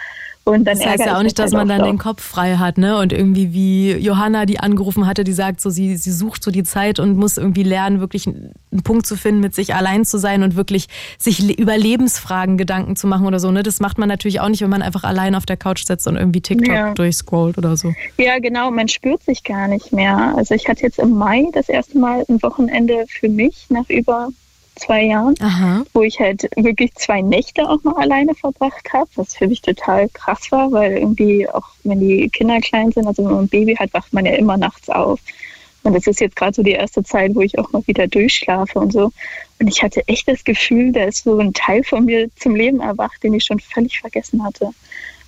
Und dann das heißt ja auch nicht, dass halt man dann den Kopf frei hat, ne? Und irgendwie wie Johanna, die angerufen hatte, die sagt so, sie, sie sucht so die Zeit und muss irgendwie lernen, wirklich einen Punkt zu finden, mit sich allein zu sein und wirklich sich über Lebensfragen Gedanken zu machen oder so, ne? Das macht man natürlich auch nicht, wenn man einfach allein auf der Couch sitzt und irgendwie TikTok ja. durchscrollt oder so. Ja, genau, man spürt sich gar nicht mehr. Also ich hatte jetzt im Mai das erste Mal ein Wochenende für mich nach über zwei Jahren, Aha. wo ich halt wirklich zwei Nächte auch mal alleine verbracht habe, was für mich total krass war, weil irgendwie auch wenn die Kinder klein sind, also wenn man ein Baby hat, wacht man ja immer nachts auf. Und das ist jetzt gerade so die erste Zeit, wo ich auch mal wieder durchschlafe und so. Und ich hatte echt das Gefühl, da ist so ein Teil von mir zum Leben erwacht, den ich schon völlig vergessen hatte.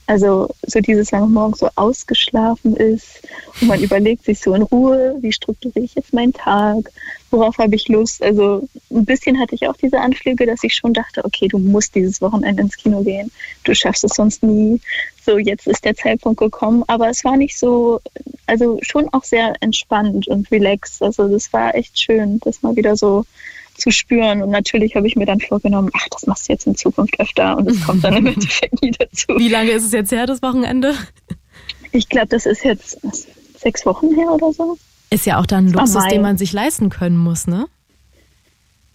Also so dieses, wenn man morgens so ausgeschlafen ist und man überlegt sich so in Ruhe, wie strukturiere ich jetzt meinen Tag, worauf habe ich Lust. Also ein bisschen hatte ich auch diese Anflüge, dass ich schon dachte, okay, du musst dieses Wochenende ins Kino gehen, du schaffst es sonst nie. So, jetzt ist der Zeitpunkt gekommen. Aber es war nicht so, also schon auch sehr entspannt und relaxed. Also das war echt schön, das mal wieder so zu spüren. Und natürlich habe ich mir dann vorgenommen, ach, das machst du jetzt in Zukunft öfter und es kommt dann im Endeffekt nie dazu. Wie lange ist es jetzt her, das Wochenende? Ich glaube, das ist jetzt sechs Wochen her oder so. Ist ja auch dann ein Luxus, den man sich leisten können muss, ne?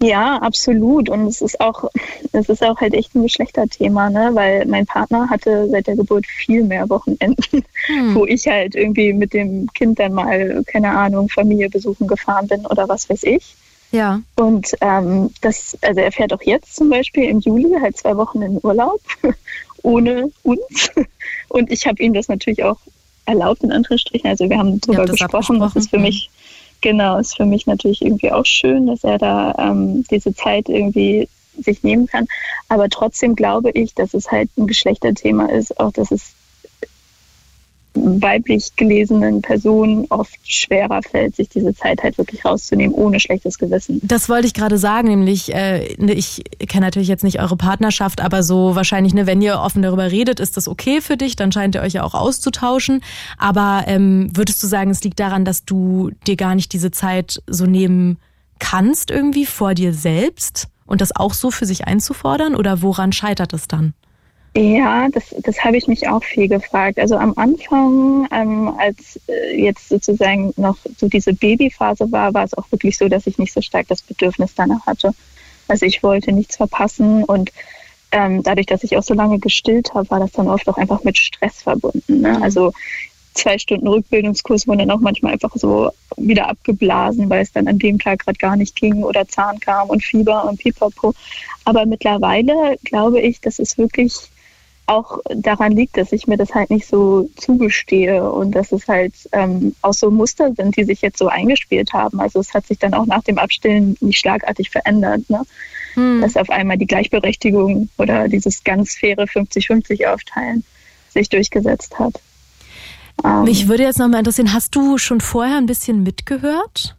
Ja, absolut. Und es ist auch, es ist auch halt echt ein Geschlechterthema, ne? Weil mein Partner hatte seit der Geburt viel mehr Wochenenden, hm. wo ich halt irgendwie mit dem Kind dann mal, keine Ahnung, Familie besuchen gefahren bin oder was weiß ich. Ja. Und ähm, das, also er fährt auch jetzt zum Beispiel im Juli halt zwei Wochen in Urlaub ohne uns. Und ich habe ihm das natürlich auch erlaubt, in Anführungsstrichen. Also wir haben darüber gesprochen, das ist für mich, genau, ist für mich natürlich irgendwie auch schön, dass er da ähm, diese Zeit irgendwie sich nehmen kann. Aber trotzdem glaube ich, dass es halt ein Geschlechterthema ist, auch dass es weiblich gelesenen Personen oft schwerer fällt, sich diese Zeit halt wirklich rauszunehmen, ohne schlechtes Gewissen. Das wollte ich gerade sagen, nämlich, äh, ne, ich kenne natürlich jetzt nicht eure Partnerschaft, aber so wahrscheinlich, ne, wenn ihr offen darüber redet, ist das okay für dich, dann scheint ihr euch ja auch auszutauschen. Aber ähm, würdest du sagen, es liegt daran, dass du dir gar nicht diese Zeit so nehmen kannst irgendwie vor dir selbst und das auch so für sich einzufordern oder woran scheitert es dann? Ja, das, das habe ich mich auch viel gefragt. Also am Anfang, ähm, als äh, jetzt sozusagen noch so diese Babyphase war, war es auch wirklich so, dass ich nicht so stark das Bedürfnis danach hatte. Also ich wollte nichts verpassen und ähm, dadurch, dass ich auch so lange gestillt habe, war das dann oft auch einfach mit Stress verbunden. Ne? Mhm. Also zwei Stunden Rückbildungskurs wurden dann auch manchmal einfach so wieder abgeblasen, weil es dann an dem Tag gerade gar nicht ging oder Zahn kam und Fieber und Pipapo. Aber mittlerweile glaube ich, dass es wirklich auch daran liegt, dass ich mir das halt nicht so zugestehe und dass es halt ähm, auch so Muster sind, die sich jetzt so eingespielt haben. Also es hat sich dann auch nach dem Abstillen nicht schlagartig verändert, ne? Hm. dass auf einmal die Gleichberechtigung oder dieses ganz faire 50-50 aufteilen sich durchgesetzt hat. Mich würde jetzt nochmal interessieren, hast du schon vorher ein bisschen mitgehört?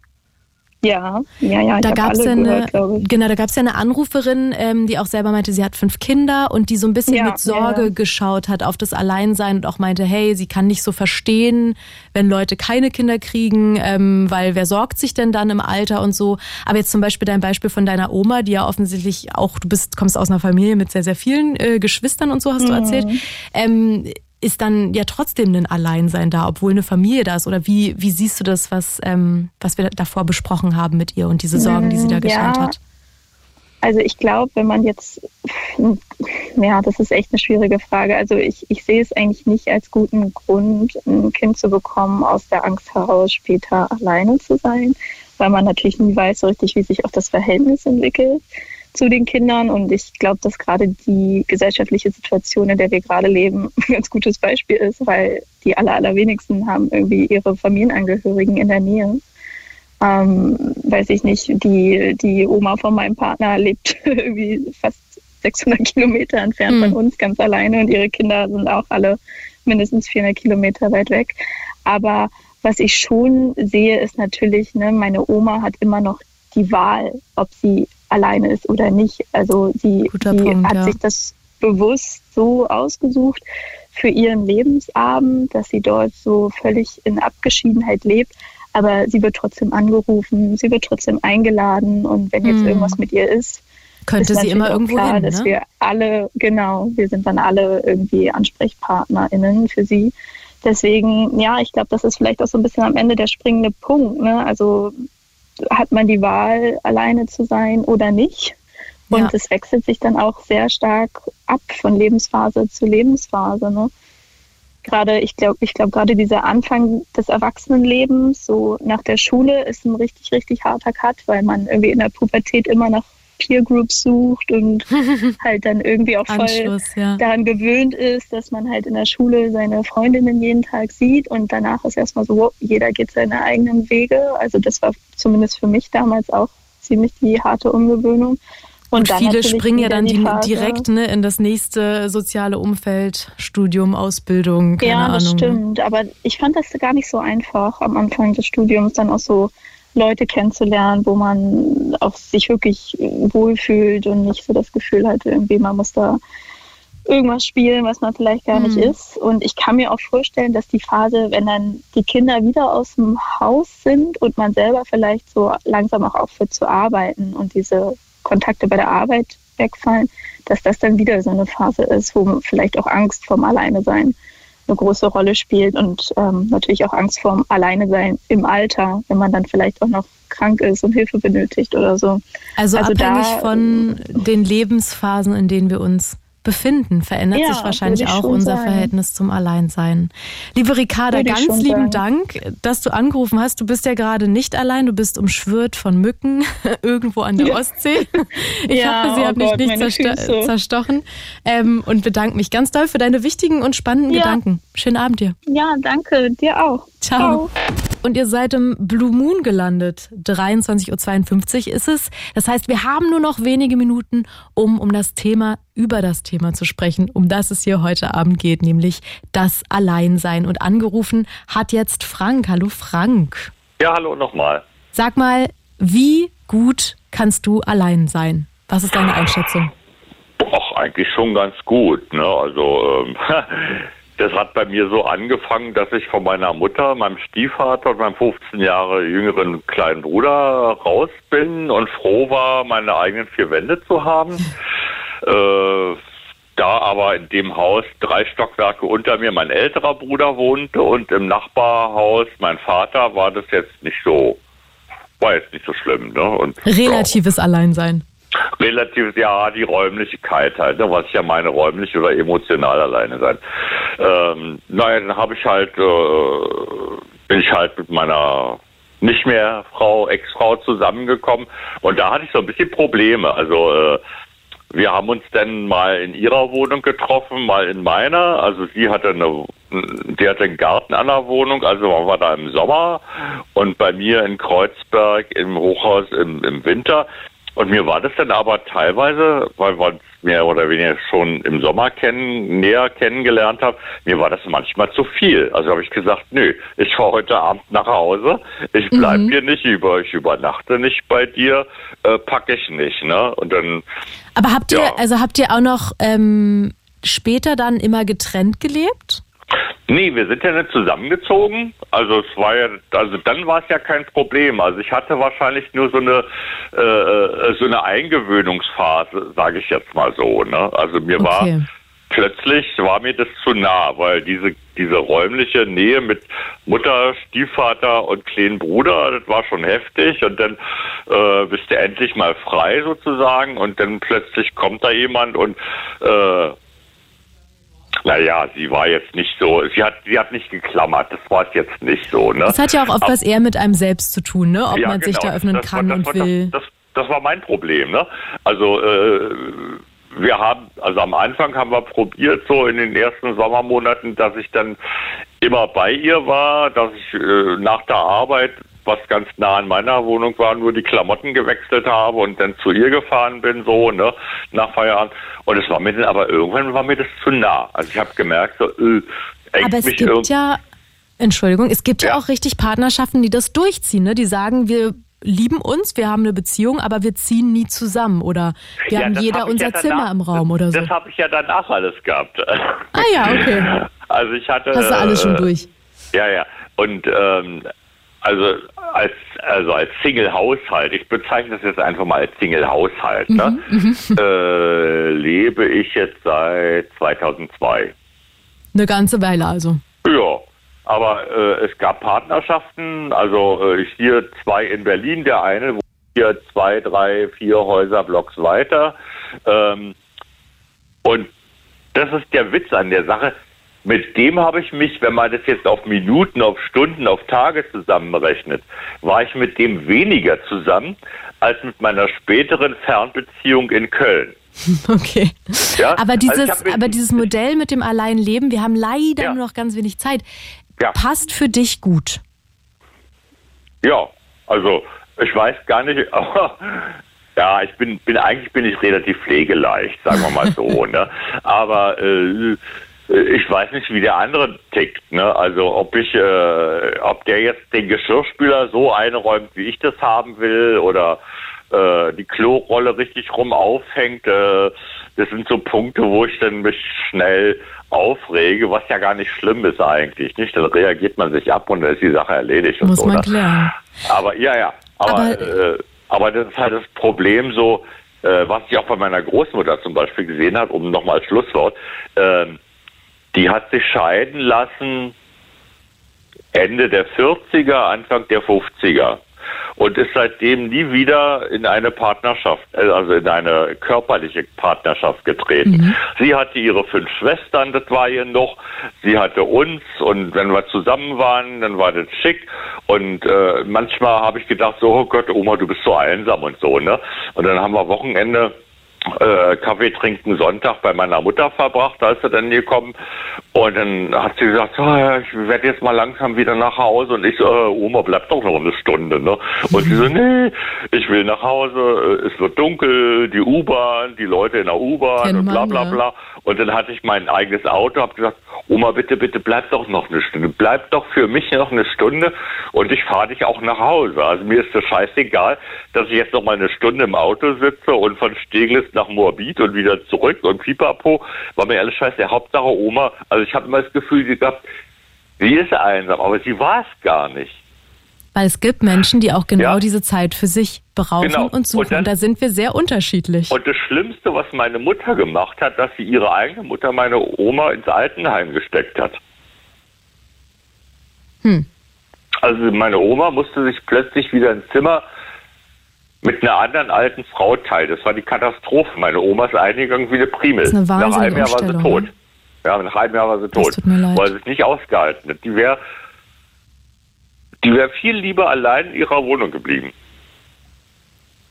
Ja, ja, ja. Da gab es ja eine, genau, da gab es ja eine Anruferin, ähm, die auch selber meinte, sie hat fünf Kinder und die so ein bisschen ja, mit Sorge ja. geschaut hat auf das Alleinsein und auch meinte, hey, sie kann nicht so verstehen, wenn Leute keine Kinder kriegen, ähm, weil wer sorgt sich denn dann im Alter und so. Aber jetzt zum Beispiel dein Beispiel von deiner Oma, die ja offensichtlich auch, du bist, kommst aus einer Familie mit sehr, sehr vielen äh, Geschwistern und so, hast mhm. du erzählt. Ähm, ist dann ja trotzdem ein Alleinsein da, obwohl eine Familie da ist? Oder wie, wie siehst du das, was, ähm, was wir davor besprochen haben mit ihr und diese Sorgen, die sie da geschildert ja. hat? Also ich glaube, wenn man jetzt, ja, das ist echt eine schwierige Frage. Also ich, ich sehe es eigentlich nicht als guten Grund, ein Kind zu bekommen, aus der Angst heraus später alleine zu sein, weil man natürlich nie weiß so richtig, wie sich auch das Verhältnis entwickelt zu den Kindern. Und ich glaube, dass gerade die gesellschaftliche Situation, in der wir gerade leben, ein ganz gutes Beispiel ist, weil die aller, allerwenigsten haben irgendwie ihre Familienangehörigen in der Nähe. Ähm, weiß ich nicht, die, die Oma von meinem Partner lebt irgendwie fast 600 Kilometer entfernt mhm. von uns ganz alleine und ihre Kinder sind auch alle mindestens 400 Kilometer weit weg. Aber was ich schon sehe, ist natürlich, ne, meine Oma hat immer noch die Wahl, ob sie alleine ist oder nicht. Also sie, sie Punkt, hat ja. sich das bewusst so ausgesucht für ihren Lebensabend, dass sie dort so völlig in Abgeschiedenheit lebt. Aber sie wird trotzdem angerufen, sie wird trotzdem eingeladen und wenn jetzt hm. irgendwas mit ihr ist, könnte ist sie immer irgendwo klar, hin, ne? dass wir alle genau, wir sind dann alle irgendwie AnsprechpartnerInnen für sie. Deswegen, ja, ich glaube, das ist vielleicht auch so ein bisschen am Ende der springende Punkt. Ne? Also hat man die Wahl, alleine zu sein oder nicht. Und es wechselt sich dann auch sehr stark ab von Lebensphase zu Lebensphase. Ne? Gerade, ich glaube, ich glaube, gerade dieser Anfang des Erwachsenenlebens, so nach der Schule, ist ein richtig, richtig harter Cut, weil man irgendwie in der Pubertät immer noch Peer Groups sucht und halt dann irgendwie auch voll ja. daran gewöhnt ist, dass man halt in der Schule seine Freundinnen jeden Tag sieht und danach ist erstmal so, jeder geht seine eigenen Wege. Also das war zumindest für mich damals auch ziemlich die harte Umgewöhnung. Und, und viele springen ja dann die direkt ne, in das nächste soziale Umfeld, Studium, Ausbildung, keine Ja, das Ahnung. stimmt. Aber ich fand das gar nicht so einfach am Anfang des Studiums dann auch so Leute kennenzulernen, wo man auch sich wirklich wohlfühlt und nicht so das Gefühl hat, irgendwie man muss da irgendwas spielen, was man vielleicht gar mhm. nicht ist. Und ich kann mir auch vorstellen, dass die Phase, wenn dann die Kinder wieder aus dem Haus sind und man selber vielleicht so langsam auch aufhört zu arbeiten und diese Kontakte bei der Arbeit wegfallen, dass das dann wieder so eine Phase ist, wo vielleicht auch Angst vorm Alleine sein eine große Rolle spielt und ähm, natürlich auch Angst vorm Alleine sein im Alter, wenn man dann vielleicht auch noch krank ist und Hilfe benötigt oder so. Also, also abhängig da, von den Lebensphasen, in denen wir uns befinden, verändert ja, sich wahrscheinlich auch unser sein. Verhältnis zum Alleinsein. Liebe Ricarda, ganz lieben sagen. Dank, dass du angerufen hast. Du bist ja gerade nicht allein, du bist umschwirrt von Mücken irgendwo an der ja. Ostsee. Ich ja, hoffe, sie oh haben dich nicht zersto zerstochen ähm, und bedanke mich ganz doll für deine wichtigen und spannenden Gedanken. Schönen Abend dir. Ja, danke. Dir auch. Ciao. Ciao. Und ihr seid im Blue Moon gelandet. 23.52 Uhr ist es. Das heißt, wir haben nur noch wenige Minuten, um um das Thema, über das Thema zu sprechen, um das es hier heute Abend geht, nämlich das Alleinsein. Und angerufen hat jetzt Frank. Hallo Frank. Ja, hallo nochmal. Sag mal, wie gut kannst du allein sein? Was ist deine Einschätzung? Ach, eigentlich schon ganz gut. Ne? Also ähm, das hat bei mir so angefangen, dass ich von meiner Mutter, meinem Stiefvater und meinem 15 Jahre jüngeren kleinen Bruder raus bin und froh war, meine eigenen vier Wände zu haben. äh, da aber in dem Haus drei Stockwerke unter mir mein älterer Bruder wohnte und im Nachbarhaus mein Vater, war das jetzt nicht so, war jetzt nicht so schlimm. Ne? Und, Relatives ja. Alleinsein. Relativ, ja, die Räumlichkeit halt, ne, was ich ja meine, räumlich oder emotional alleine sein. Ähm, naja, dann habe ich halt, äh, bin ich halt mit meiner nicht mehr Frau, Ex-Frau zusammengekommen und da hatte ich so ein bisschen Probleme. Also äh, wir haben uns dann mal in ihrer Wohnung getroffen, mal in meiner. Also sie hatte eine, die hatte einen Garten an der Wohnung, also waren wir da im Sommer und bei mir in Kreuzberg im Hochhaus im, im Winter. Und mir war das dann aber teilweise, weil wir uns mehr oder weniger schon im Sommer kennen, näher kennengelernt haben, mir war das manchmal zu viel. Also habe ich gesagt, nö, ich fahre heute Abend nach Hause, ich bleib mhm. hier nicht über, ich übernachte nicht bei dir, äh, packe ich nicht, ne? Und dann. Aber habt ihr, ja. also habt ihr auch noch ähm, später dann immer getrennt gelebt? Nee, wir sind ja nicht zusammengezogen. Also es war ja, also dann war es ja kein Problem. Also ich hatte wahrscheinlich nur so eine äh, äh so eine Eingewöhnungsphase, sage ich jetzt mal so. Ne? Also mir okay. war plötzlich war mir das zu nah, weil diese diese räumliche Nähe mit Mutter, Stiefvater und kleinen Bruder, das war schon heftig. Und dann äh, bist du endlich mal frei sozusagen und dann plötzlich kommt da jemand und äh, naja, sie war jetzt nicht so, sie hat, sie hat nicht geklammert, das war es jetzt nicht so. Ne? Das hat ja auch oft Aber, was eher mit einem selbst zu tun, ne? ob ja, man genau, sich da öffnen das, kann das, und will. Das, das, war mein Problem. Ne? Also äh, wir haben, also am Anfang haben wir probiert, so in den ersten Sommermonaten, dass ich dann immer bei ihr war, dass ich äh, nach der Arbeit was ganz nah an meiner Wohnung war, nur die Klamotten gewechselt habe und dann zu ihr gefahren bin, so, ne, nach Feierabend. Und es war mir dann, aber irgendwann war mir das zu nah. Also ich habe gemerkt, so, äh, aber es gibt ja, Entschuldigung, es gibt ja. ja auch richtig Partnerschaften, die das durchziehen, ne? Die sagen, wir lieben uns, wir haben eine Beziehung, aber wir ziehen nie zusammen oder wir ja, haben jeder hab unser ja danach, Zimmer im Raum oder so. Das habe ich ja danach alles gehabt. Ah ja, okay. Also ich hatte. Hast du alles schon durch? Ja, ja. Und ähm, also als, also als Single-Haushalt, ich bezeichne das jetzt einfach mal als Single-Haushalt, ne? mhm, mhm. äh, lebe ich jetzt seit 2002. Eine ganze Weile also. Ja, aber äh, es gab Partnerschaften, also äh, hier zwei in Berlin, der eine wo hier zwei, drei, vier Häuserblocks weiter. Ähm, und das ist der Witz an der Sache mit dem habe ich mich, wenn man das jetzt auf Minuten, auf Stunden, auf Tage zusammenrechnet, war ich mit dem weniger zusammen als mit meiner späteren Fernbeziehung in Köln. Okay. Ja? Aber, also dieses, also aber dieses Modell mit dem Alleinleben, wir haben leider ja. nur noch ganz wenig Zeit, ja. passt für dich gut. Ja, also ich weiß gar nicht, ja, ich bin, bin eigentlich bin ich relativ pflegeleicht, sagen wir mal so. ne? Aber äh, ich weiß nicht, wie der andere tickt. Ne? Also ob ich, äh, ob der jetzt den Geschirrspüler so einräumt, wie ich das haben will, oder äh, die Klorolle richtig rum aufhängt. Äh, das sind so Punkte, wo ich dann mich schnell aufrege, was ja gar nicht schlimm ist eigentlich. Nicht? Dann reagiert man sich ab und dann ist die Sache erledigt. Muss so, man ne? klären. Aber ja, ja. Aber, aber, äh, aber das ist halt das Problem so, äh, was ich auch bei meiner Großmutter zum Beispiel gesehen habe, um nochmal als Schlusswort. Äh, die hat sich scheiden lassen Ende der 40er, Anfang der 50er und ist seitdem nie wieder in eine Partnerschaft, äh, also in eine körperliche Partnerschaft getreten. Mhm. Sie hatte ihre fünf Schwestern, das war ihr noch. Sie hatte uns und wenn wir zusammen waren, dann war das schick. Und äh, manchmal habe ich gedacht, so, oh Gott, Oma, du bist so einsam und so, ne? Und dann haben wir Wochenende äh, Kaffee trinken Sonntag bei meiner Mutter verbracht, als sie dann gekommen. Und dann hat sie gesagt, oh, ich werde jetzt mal langsam wieder nach Hause. Und ich so, äh, Oma, bleib doch noch eine Stunde. Ne? Und sie so, nee, ich will nach Hause, es wird dunkel, die U-Bahn, die Leute in der U-Bahn und bla bla bla. Und dann hatte ich mein eigenes Auto, habe gesagt, Oma, bitte, bitte, bleib doch noch eine Stunde. Bleib doch für mich noch eine Stunde und ich fahre dich auch nach Hause. Also mir ist das scheißegal, dass ich jetzt noch mal eine Stunde im Auto sitze und von Steglitz nach Moabit und wieder zurück und pipapo. War mir alles scheiße. Hauptsache Oma, also ich habe immer das Gefühl gehabt, sie ist einsam, aber sie war es gar nicht. Weil es gibt Menschen, die auch genau ja. diese Zeit für sich berauben genau. und suchen. Und, dann, und, da sind wir sehr unterschiedlich. Und das Schlimmste, was meine Mutter gemacht hat, dass sie ihre eigene Mutter, meine Oma, ins Altenheim gesteckt hat. Hm. Also meine Oma musste sich plötzlich wieder ein Zimmer mit einer anderen alten Frau teilen. Das war die Katastrophe. Meine Oma ist eingegangen wie eine Primel. Das ist eine nach einem Jahr war sie tot. Ja, nach einem Jahr war sie tot, weil sie es nicht ausgehalten hat. Die wäre die wäre viel lieber allein in ihrer Wohnung geblieben.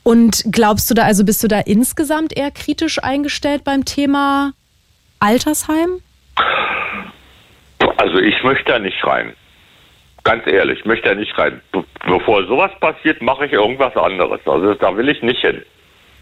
Und glaubst du da, also bist du da insgesamt eher kritisch eingestellt beim Thema Altersheim? Also ich möchte da nicht rein. Ganz ehrlich, ich möchte da nicht rein. Bevor sowas passiert, mache ich irgendwas anderes. Also da will ich nicht hin.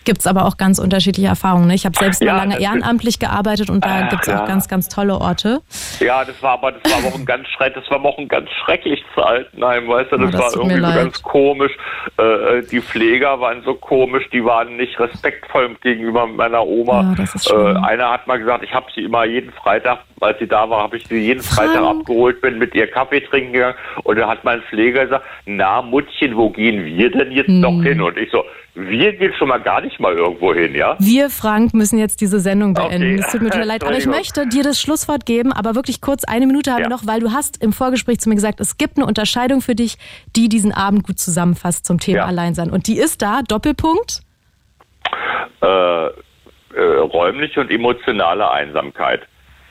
Gibt es aber auch ganz unterschiedliche Erfahrungen. Ne? Ich habe selbst ja, lange ehrenamtlich gearbeitet und da gibt es ja. auch ganz, ganz tolle Orte. Ja, das war aber das war auch ein ganz schreck, das war auch ein ganz schreckliches Altenheim, weißt du, das, oh, das war irgendwie so ganz komisch. Äh, äh, die Pfleger waren so komisch, die waren nicht respektvoll gegenüber meiner Oma. Ja, äh, einer hat mal gesagt, ich habe sie immer jeden Freitag, als sie da war, habe ich sie jeden Freitag abgeholt, bin mit ihr Kaffee trinken gegangen und da hat mein Pfleger gesagt, na Muttchen, wo gehen wir denn jetzt hm. noch hin? Und ich so, wir gehen schon mal gar nicht mal irgendwo hin, ja? Wir, Frank, müssen jetzt diese Sendung beenden. Es tut mir total leid, aber ich möchte dir das Schlusswort geben, aber wirklich kurz eine Minute haben ja. wir noch, weil du hast im Vorgespräch zu mir gesagt, es gibt eine Unterscheidung für dich, die diesen Abend gut zusammenfasst zum Thema ja. Alleinsein. Und die ist da, Doppelpunkt? Äh, äh, räumliche und emotionale Einsamkeit.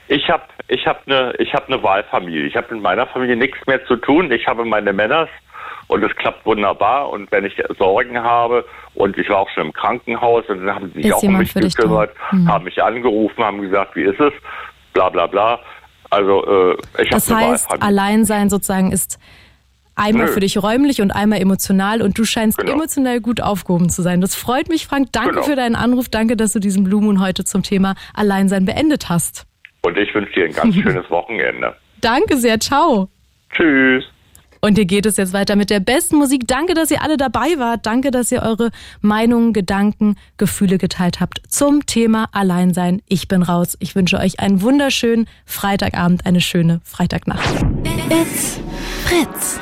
Ich habe ich hab eine hab ne Wahlfamilie. Ich habe mit meiner Familie nichts mehr zu tun. Ich habe meine Männers und es klappt wunderbar. Und wenn ich Sorgen habe und ich war auch schon im Krankenhaus und dann haben sie sich ist auch um mich gekümmert, hm. haben mich angerufen, haben gesagt, wie ist es, bla bla bla. Also äh, ich Das heißt, Alleinsein sozusagen ist einmal Nö. für dich räumlich und einmal emotional und du scheinst genau. emotional gut aufgehoben zu sein. Das freut mich, Frank. Danke genau. für deinen Anruf. Danke, dass du diesen Blue Moon heute zum Thema Alleinsein beendet hast. Und ich wünsche dir ein ganz schönes Wochenende. Danke sehr. Ciao. Tschüss. Und hier geht es jetzt weiter mit der besten Musik. Danke, dass ihr alle dabei wart. Danke, dass ihr eure Meinungen, Gedanken, Gefühle geteilt habt zum Thema Alleinsein. Ich bin raus. Ich wünsche euch einen wunderschönen Freitagabend, eine schöne Freitagnacht. It's Fritz.